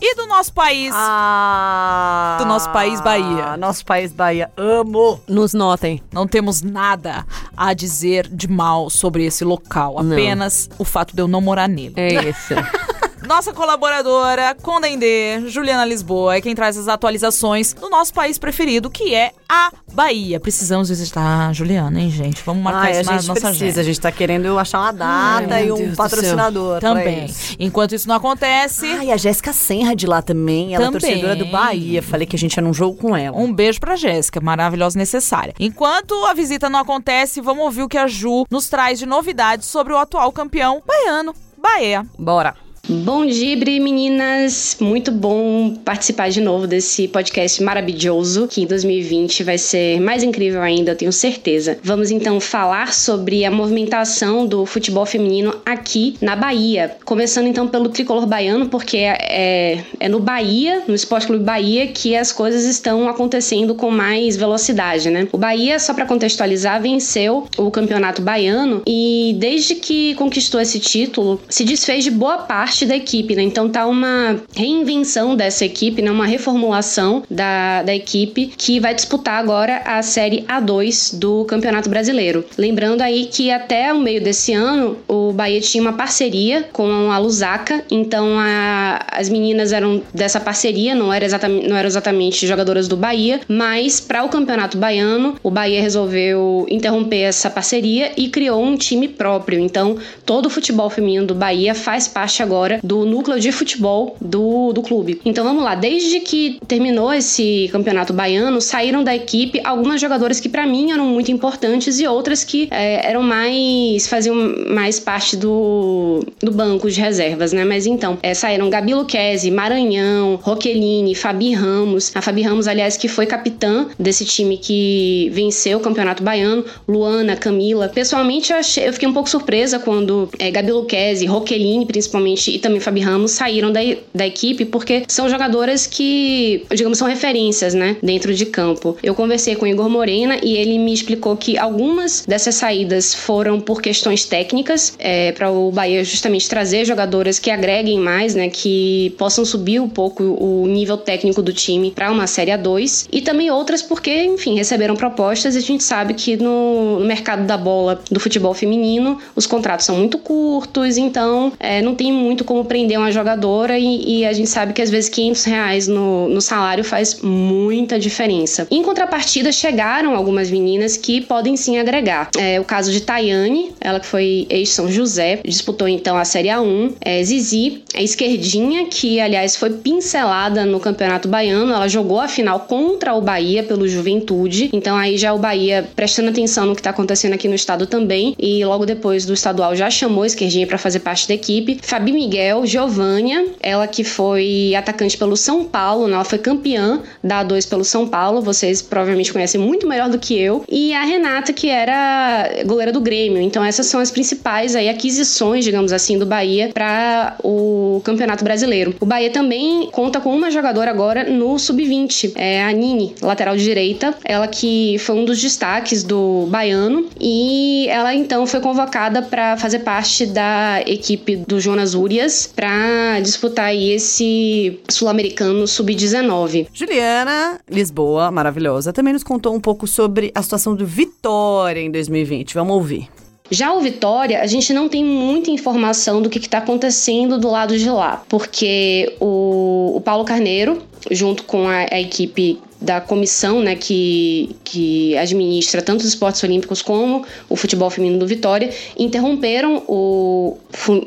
E do nosso país? Ah, do nosso país, Bahia. Nosso país, Bahia. Amo. Nos notem. Não temos nada a dizer de mal sobre esse local. Apenas o fato de eu não morar nele. É isso. Nossa colaboradora, Condendê, Juliana Lisboa, é quem traz as atualizações do nosso país preferido, que é a Bahia. Precisamos visitar a Juliana, hein, gente? Vamos marcar Ai, isso a na nossa precisa. agenda. A gente tá querendo achar uma data Ai, e um Deus do patrocinador. Também. isso. Enquanto isso não acontece, Ai, a Jéssica Senra de lá também. Ela Também. é torcedora do Bahia. Falei que a gente ia num jogo com ela. um beijo pra Jéssica, maravilhosa e necessária. Enquanto a visita não acontece, vamos ouvir o que a Ju nos traz de novidades sobre o atual campeão baiano, Bahia. Bora. Bom dia, meninas! Muito bom participar de novo desse podcast maravilhoso, que em 2020 vai ser mais incrível ainda, eu tenho certeza. Vamos então falar sobre a movimentação do futebol feminino aqui na Bahia. Começando então pelo tricolor baiano, porque é, é no Bahia, no Esporte Clube Bahia, que as coisas estão acontecendo com mais velocidade, né? O Bahia, só para contextualizar, venceu o campeonato baiano e desde que conquistou esse título, se desfez de boa parte da equipe, né? Então tá uma reinvenção dessa equipe, né? Uma reformulação da, da equipe que vai disputar agora a Série A2 do Campeonato Brasileiro. Lembrando aí que até o meio desse ano o Bahia tinha uma parceria com a Lusaka, então a- as meninas eram dessa parceria, não, era exatamente, não eram exatamente jogadoras do Bahia, mas para o Campeonato Baiano, o Bahia resolveu interromper essa parceria e criou um time próprio. Então todo o futebol feminino do Bahia faz parte agora do núcleo de futebol do, do clube. Então vamos lá, desde que terminou esse campeonato baiano, saíram da equipe algumas jogadoras que para mim eram muito importantes e outras que é, eram mais. faziam mais parte do, do banco de reservas, né? Mas então, é, saíram Gabi Luquezzi, Maranhão, Roqueline, Fabi Ramos. A Fabi Ramos, aliás, que foi capitã desse time que venceu o campeonato baiano, Luana, Camila. Pessoalmente, eu, achei, eu fiquei um pouco surpresa quando é, Gabi Luquezzi, Roqueline, principalmente, e também Fabi Ramos saíram da, da equipe, porque são jogadoras que, digamos, são referências, né, dentro de campo. Eu conversei com o Igor Morena e ele me explicou que algumas dessas saídas foram por questões técnicas, é, para o Bahia justamente trazer jogadoras que agreguem mais, né, que possam subir um pouco o nível técnico do time para uma Série A2, e também outras porque, enfim, receberam propostas e a gente sabe que no, no mercado da bola do futebol feminino os contratos são muito curtos, então é, não tem muito como prender uma jogadora e, e a gente sabe que às vezes 500 reais no, no salário faz muita diferença. Em contrapartida, chegaram algumas meninas que podem sim agregar. É, o caso de Tayane, ela que foi ex-São José, disputou então a Série A1. É, Zizi, a esquerdinha, que aliás foi pincelada no Campeonato Baiano, ela jogou a final contra o Bahia pelo Juventude, então aí já o Bahia prestando atenção no que está acontecendo aqui no estado também, e logo depois do estadual já chamou a esquerdinha para fazer parte da equipe. Fabi Miguel Miguel, Giovânia, ela que foi atacante pelo São Paulo, né? ela foi campeã da A2 pelo São Paulo, vocês provavelmente conhecem muito melhor do que eu, e a Renata, que era goleira do Grêmio. Então essas são as principais aí aquisições, digamos assim, do Bahia para o Campeonato Brasileiro. O Bahia também conta com uma jogadora agora no sub-20, é a Nini, lateral direita, ela que foi um dos destaques do baiano e ela então foi convocada para fazer parte da equipe do Jonas Urias para disputar aí esse sul-americano sub-19. Juliana Lisboa, maravilhosa, também nos contou um pouco sobre a situação do Vitória em 2020. Vamos ouvir. Já o Vitória, a gente não tem muita informação do que está acontecendo do lado de lá, porque o, o Paulo Carneiro, junto com a, a equipe da comissão né, que, que administra tanto os esportes olímpicos como o futebol feminino do Vitória, interromperam o,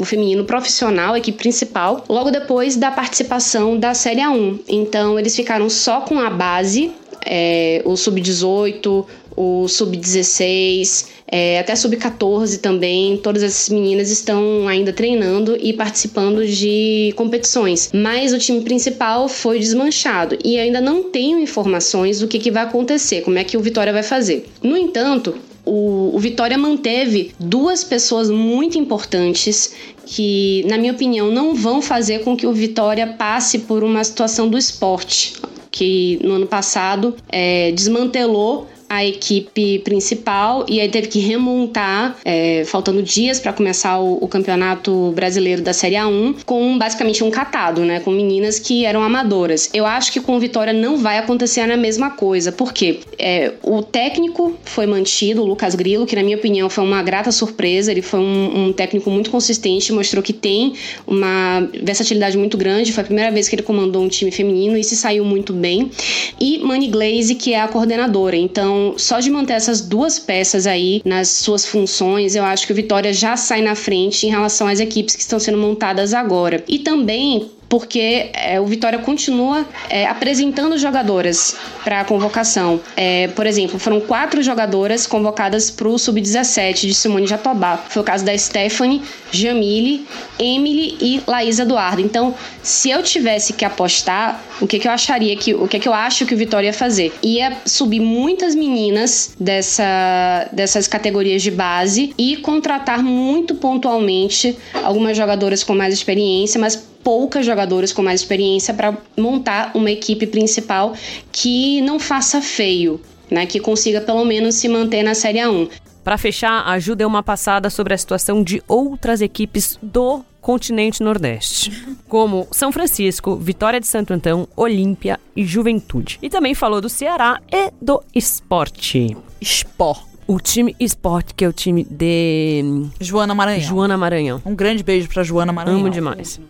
o feminino profissional, a equipe principal, logo depois da participação da Série A1. Então, eles ficaram só com a base, é, o sub-18, o sub-16, é, até sub-14 também. Todas essas meninas estão ainda treinando e participando de competições. Mas o time principal foi desmanchado e ainda não tenho informações do que, que vai acontecer, como é que o Vitória vai fazer. No entanto, o, o, Vitória manteve duas pessoas muito importantes que, na minha opinião, não vão fazer com que o Vitória passe por uma situação do esporte, que no ano passado é, desmantelou a equipe principal e aí teve que remontar, é, faltando dias para começar o, o, campeonato brasileiro da Série A1, com basicamente um catado, né? Com meninas que eram amadoras. Eu acho que com o Vitória não vai acontecer a mesma coisa, porque é, o técnico foi mantido, o Lucas Grilo, que na minha opinião foi uma grata surpresa. Ele foi um, um técnico muito consistente, mostrou que tem uma versatilidade muito grande. Foi a primeira vez que ele comandou um time feminino e se saiu muito bem. E Manny Glaze, que é a coordenadora. Então, então, só de manter essas duas peças aí nas suas funções, eu acho que o Vitória já sai na frente em relação às equipes que estão sendo montadas agora. E também porque é, o Vitória continua é, apresentando jogadoras para a convocação. É, por exemplo, foram quatro jogadoras convocadas para o Sub-17 de Simone Jatobá. Foi o caso da Stephanie, Jamile, Emily e Laísa Eduardo. Então, se eu tivesse que apostar, o que, que eu acharia que. O que, que eu acho que o Vitória ia fazer? Ia subir muitas meninas dessa, dessas categorias de base e contratar muito pontualmente algumas jogadoras com mais experiência, mas poucas jogadoras com mais experiência para montar uma equipe principal que não faça feio, né? Que consiga pelo menos se manter na Série A1. Para fechar, a Ju deu uma passada sobre a situação de outras equipes do continente Nordeste, como São Francisco, Vitória de Santo Antão, Olímpia e Juventude. E também falou do Ceará e do esporte. Sport. O time esporte, que é o time de. Joana Maranhão. Joana Maranhão. Um grande beijo para Joana Maranhão. Amo demais.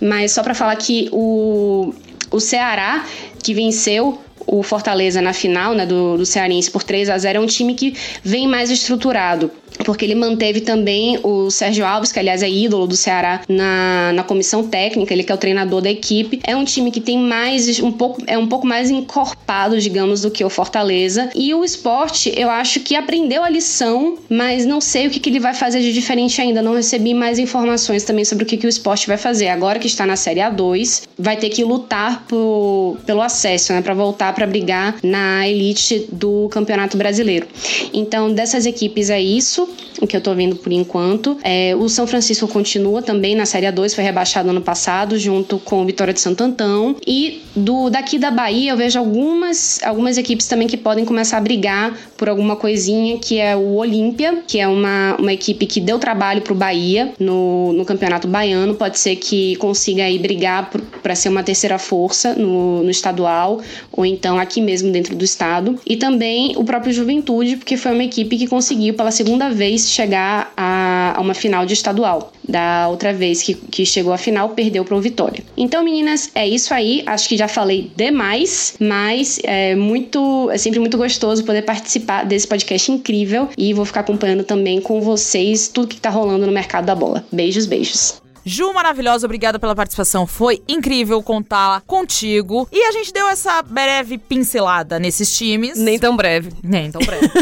Mas só para falar que o, o Ceará, que venceu o Fortaleza na final né, do, do Cearense por 3 a 0 é um time que vem mais estruturado porque ele manteve também o Sérgio Alves, que aliás é ídolo do Ceará na, na comissão técnica, ele que é o treinador da equipe. É um time que tem mais um pouco é um pouco mais encorpado, digamos, do que o Fortaleza. E o esporte, eu acho que aprendeu a lição, mas não sei o que, que ele vai fazer de diferente ainda. Não recebi mais informações também sobre o que, que o esporte vai fazer. Agora que está na Série A2, vai ter que lutar por, pelo acesso, né, para voltar para brigar na elite do Campeonato Brasileiro. Então, dessas equipes é isso o que eu tô vendo por enquanto. É, o São Francisco continua também na Série 2, foi rebaixado ano passado, junto com o Vitória de Santo Antão. E do daqui da Bahia eu vejo algumas, algumas equipes também que podem começar a brigar por alguma coisinha, que é o Olímpia, que é uma, uma equipe que deu trabalho pro Bahia no, no Campeonato Baiano. Pode ser que consiga aí brigar para ser uma terceira força no, no estadual, ou então aqui mesmo dentro do estado. E também o próprio Juventude, porque foi uma equipe que conseguiu pela segunda vez chegar a, a uma final de estadual. Da outra vez que, que chegou à final, perdeu para o Vitória. Então, meninas, é isso aí. Acho que já falei demais, mas é muito, é sempre muito gostoso poder participar desse podcast incrível e vou ficar acompanhando também com vocês tudo que tá rolando no mercado da bola. Beijos, beijos. Ju, maravilhosa, obrigada pela participação. Foi incrível contar contigo. E a gente deu essa breve pincelada nesses times. Nem tão breve. Nem tão breve.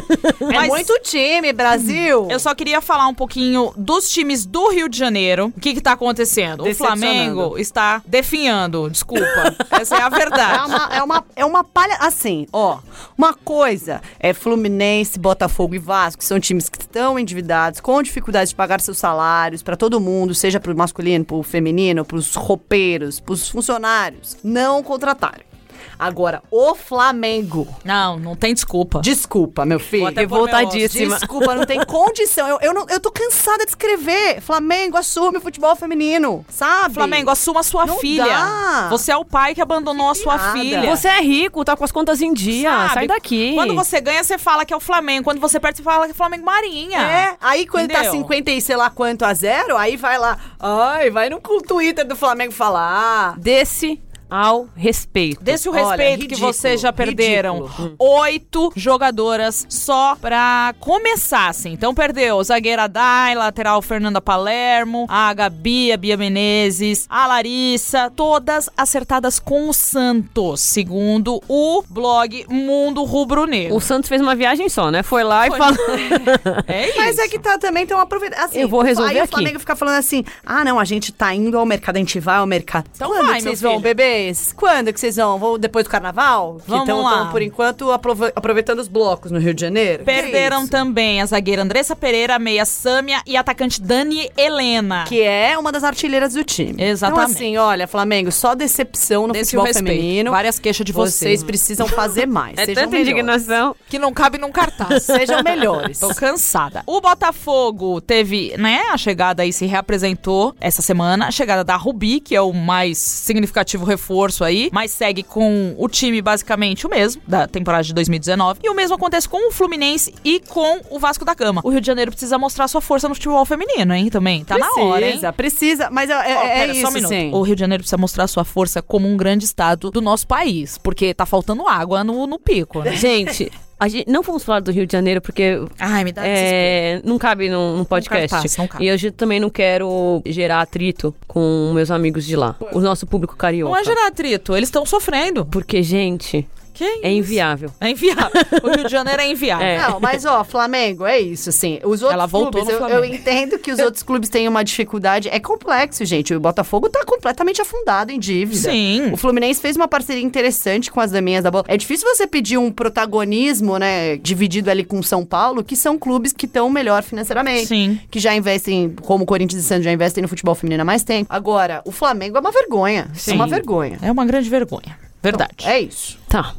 É muito time, Brasil. Eu só queria falar um pouquinho dos times do Rio de Janeiro. O que que tá acontecendo? O. Flamengo está definhando, desculpa. Essa é a verdade. É uma, é uma, é uma palha. Assim, ó. Uma coisa é Fluminense, Botafogo e Vasco, que são times que estão endividados, com dificuldade de pagar seus salários pra todo mundo, seja pro masculino, pro feminino, pros roupeiros, pros funcionários. Não contratarem. Agora, o Flamengo. Não, não tem desculpa. Desculpa, meu filho. Vou até Revoltadíssima. Desculpa, não tem condição. Eu, eu, não, eu tô cansada de escrever. Flamengo assume o futebol feminino, sabe? Flamengo, assuma sua Não filha. dá. Você é o pai que abandonou a sua filha. Você é rico, tá com as contas em dia. Sabe? Sai daqui. Quando você ganha, você fala que é o Flamengo. Quando você perde, você fala que é Flamengo Marinha. É, aí quando tá Entendeu? 50 e sei lá quanto a zero, aí vai lá. Ai, vai no Twitter do Flamengo falar. Desse ao respeito. Desse o Olha, respeito que ridículo, vocês já perderam. ridículo. Oito jogadoras só pra começar, assim. Então perdeu zagueira Dai, lateral Fernanda Palermo, a Gabi, a Bia Menezes, a Larissa, todas acertadas com o Santos, segundo o blog Mundo Rubro Negro. O Santos fez uma viagem só, né? Foi lá Foi. e falou. É isso. Mas é que tá também, então aproveita. Assim, Eu vou resolver Aí o aqui. Flamengo fica falando assim: ah, não, a gente tá indo ao mercado, a gente vai ao mercado. Então Quando vai, que vocês vão, filho. Bebês? Quando que vocês vão? Vão depois do carnaval? Que Vamos tão- lá. tão, por enquanto, aprove- aproveitando os blocos no Rio de Janeiro? Perderam Que isso? também a zagueira Andressa Pereira, a meia Sâmia e a atacante Dani Helena. Que é uma das artilheiras do time. Exatamente. Então, assim, olha, Flamengo, só decepção no Desse futebol respeito. feminino. Várias queixas de vocês. Vocês precisam fazer mais. É tanta melhores. indignação. que não cabe num cartaz. Sejam melhores. Tô cansada. O Botafogo teve, né, a chegada aí se reapresentou essa semana, a chegada da Rubi, que é o mais significativo reforço aí, mas segue com o time basicamente o mesmo da temporada de 2019. E o mesmo acontece com o Fluminense e com o Vasco da Gama. O Rio de Janeiro precisa mostrar sua força no futebol feminino, hein, também. Tá precisa, na hora, hein? Precisa, mas é, é, é pera, isso, só um. O Rio de Janeiro precisa mostrar sua força como um grande estado do nosso país, porque tá faltando água no, no pico, né? Gente, a gente, não vamos falar do Rio de Janeiro porque Ai, me dá é, não cabe num, num podcast. cartaz, não cabe. E hoje também não quero gerar atrito com meus amigos de lá. O nosso público carioca. Não é gerar atrito, eles estão sofrendo. Porque, gente, Que é isso? inviável. É inviável. O Rio de Janeiro é inviável. É. Não, mas ó, Flamengo, é isso, assim. Os outros Ela voltou clubes, no eu, eu entendo que os outros clubes têm uma dificuldade. É complexo, gente. O Botafogo tá completamente afundado em dívida. Sim. O Fluminense fez uma parceria interessante com as daminhas da bola. É difícil você pedir um protagonismo, né, dividido ali com São Paulo, que são clubes que estão melhor financeiramente. Sim. Que já investem, como Corinthians e Santos já investem no futebol feminino há mais tempo. Agora, o Flamengo é uma vergonha. É Sim. uma vergonha. É uma grande vergonha. Verdade. É isso. Tá.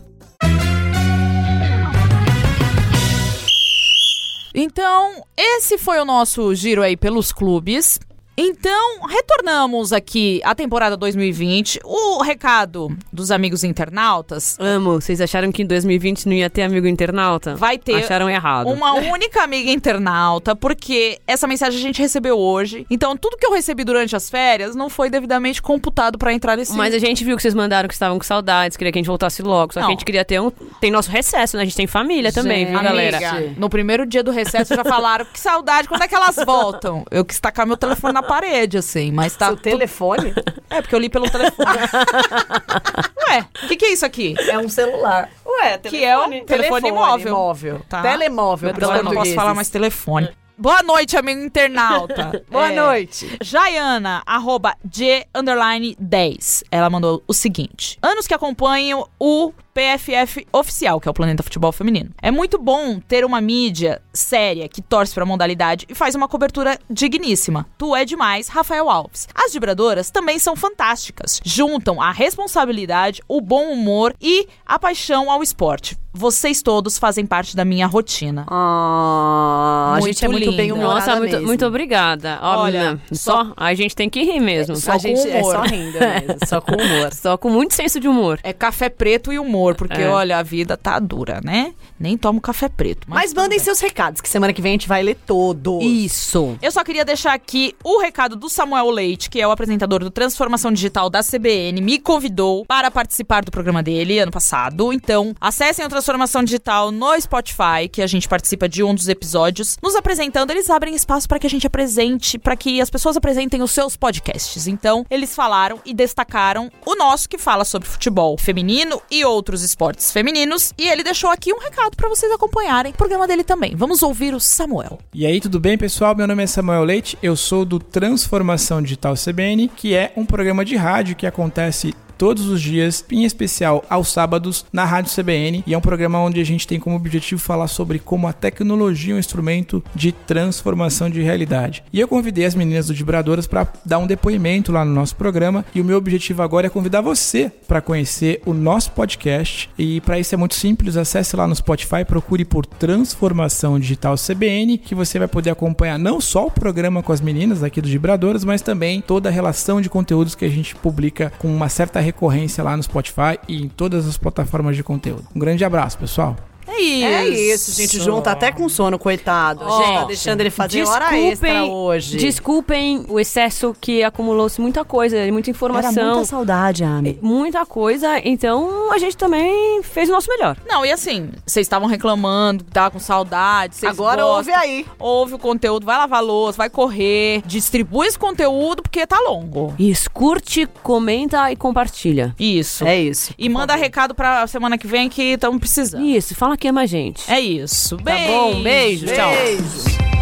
Então, esse foi o nosso giro aí pelos clubes. Então, retornamos aqui à temporada 2020. O recado dos amigos internautas Amo. Vocês acharam que em 2020 não ia ter amigo internauta? vai ter Acharam errado. uma única amiga internauta, porque essa mensagem a gente recebeu hoje. Então, tudo que eu recebi durante as férias não foi devidamente computado pra entrar nesse Mas a gente viu que vocês mandaram que estavam com saudades, queria que a gente voltasse logo. Só Não. que a gente queria ter um. Tem nosso recesso, né? A gente tem família também, viu, Gente. galera? Amiga, no primeiro dia do recesso já falaram que saudade, quando é que elas voltam? Eu quis tacar meu telefone na parede, assim, mas tá. Seu telefone É, porque eu li pelo telefone. Ué, o que, que é isso aqui? é um celular. Ué, Que é um telefone móvel. móvel. Tá. Telemóvel, Deus, eu não posso falar mais telefone. Boa noite, amigo internauta. Boa É, noite. Jaiana, arroba G underline 10. Ela mandou o seguinte: Anos que acompanho o PFF oficial, que é o Planeta Futebol Feminino. É muito bom ter uma mídia séria que torce pra modalidade e faz uma cobertura digníssima. Tu é demais, Rafael Alves. As vibradoras também são fantásticas. Juntam a responsabilidade, o bom humor e a paixão ao esporte. Vocês todos fazem parte da minha rotina. Ah, a Muito gente é muito linda. bem humorada Nossa, muito, mesmo. muito obrbrigada. Olha, Olha, só a gente tem que rir mesmo. Só a com gente é humor. só rindo mesmo, só com humor. Só com muito senso de humor. É café preto e humor. Amor, porque É. olha, a vida tá dura, né? Nem tomo café preto. Mas mandem seus recados, que semana que vem a gente vai ler todos. Isso. Eu só queria deixar aqui o recado do Samuel Leite, que é o apresentador do Transformação Digital da CBN, me convidou para participar do programa dele ano passado. Então, acessem o Transformação Digital no Spotify, que a gente participa de um dos episódios. Nos apresentando, eles abrem espaço para que a gente apresente, para que as pessoas apresentem os seus podcasts. Então, eles falaram e destacaram o nosso que fala sobre futebol feminino e outros esportes femininos. E ele deixou aqui um recado para vocês acompanharem o programa dele também. Vamos ouvir o Samuel. E aí, tudo bem, pessoal? Meu nome é Samuel Leite, eu sou do Transformação Digital CBN, que é um programa de rádio que acontece todos os dias, em especial aos sábados, na Rádio CBN, e é um programa onde a gente tem como objetivo falar sobre como a tecnologia é um instrumento de transformação de realidade. E eu convidei as meninas do Vibradoras para dar um depoimento lá no nosso programa, e o meu objetivo agora é convidar você para conhecer o nosso podcast, e para isso é muito simples, acesse lá no Spotify, procure por Transformação Digital CBN, que você vai poder acompanhar não só o programa com as meninas aqui do Vibradoras, mas também toda a relação de conteúdos que a gente publica com uma certa recorrência lá no Spotify e em todas as plataformas de conteúdo. Um grande abraço, pessoal. É isso. É isso, gente. O João tá até com sono, coitado. A gente tá deixando ele fazer hora extra hoje. Desculpem o excesso que acumulou-se muita coisa, muita informação. Era muita saudade, Ami. Muita coisa, então a gente também fez o nosso melhor. Não, e assim, vocês estavam reclamando, tava com saudade, vocês Agora gostam, ouve aí. Ouve o conteúdo, vai lavar louça, vai correr, distribui esse conteúdo porque tá longo. Isso, curte, comenta e compartilha. Isso. É isso. E manda recado pra semana que vem que estamos precisando. Isso, fala que ama a gente. É isso. Tá bom, beijo, tchau. Beijo.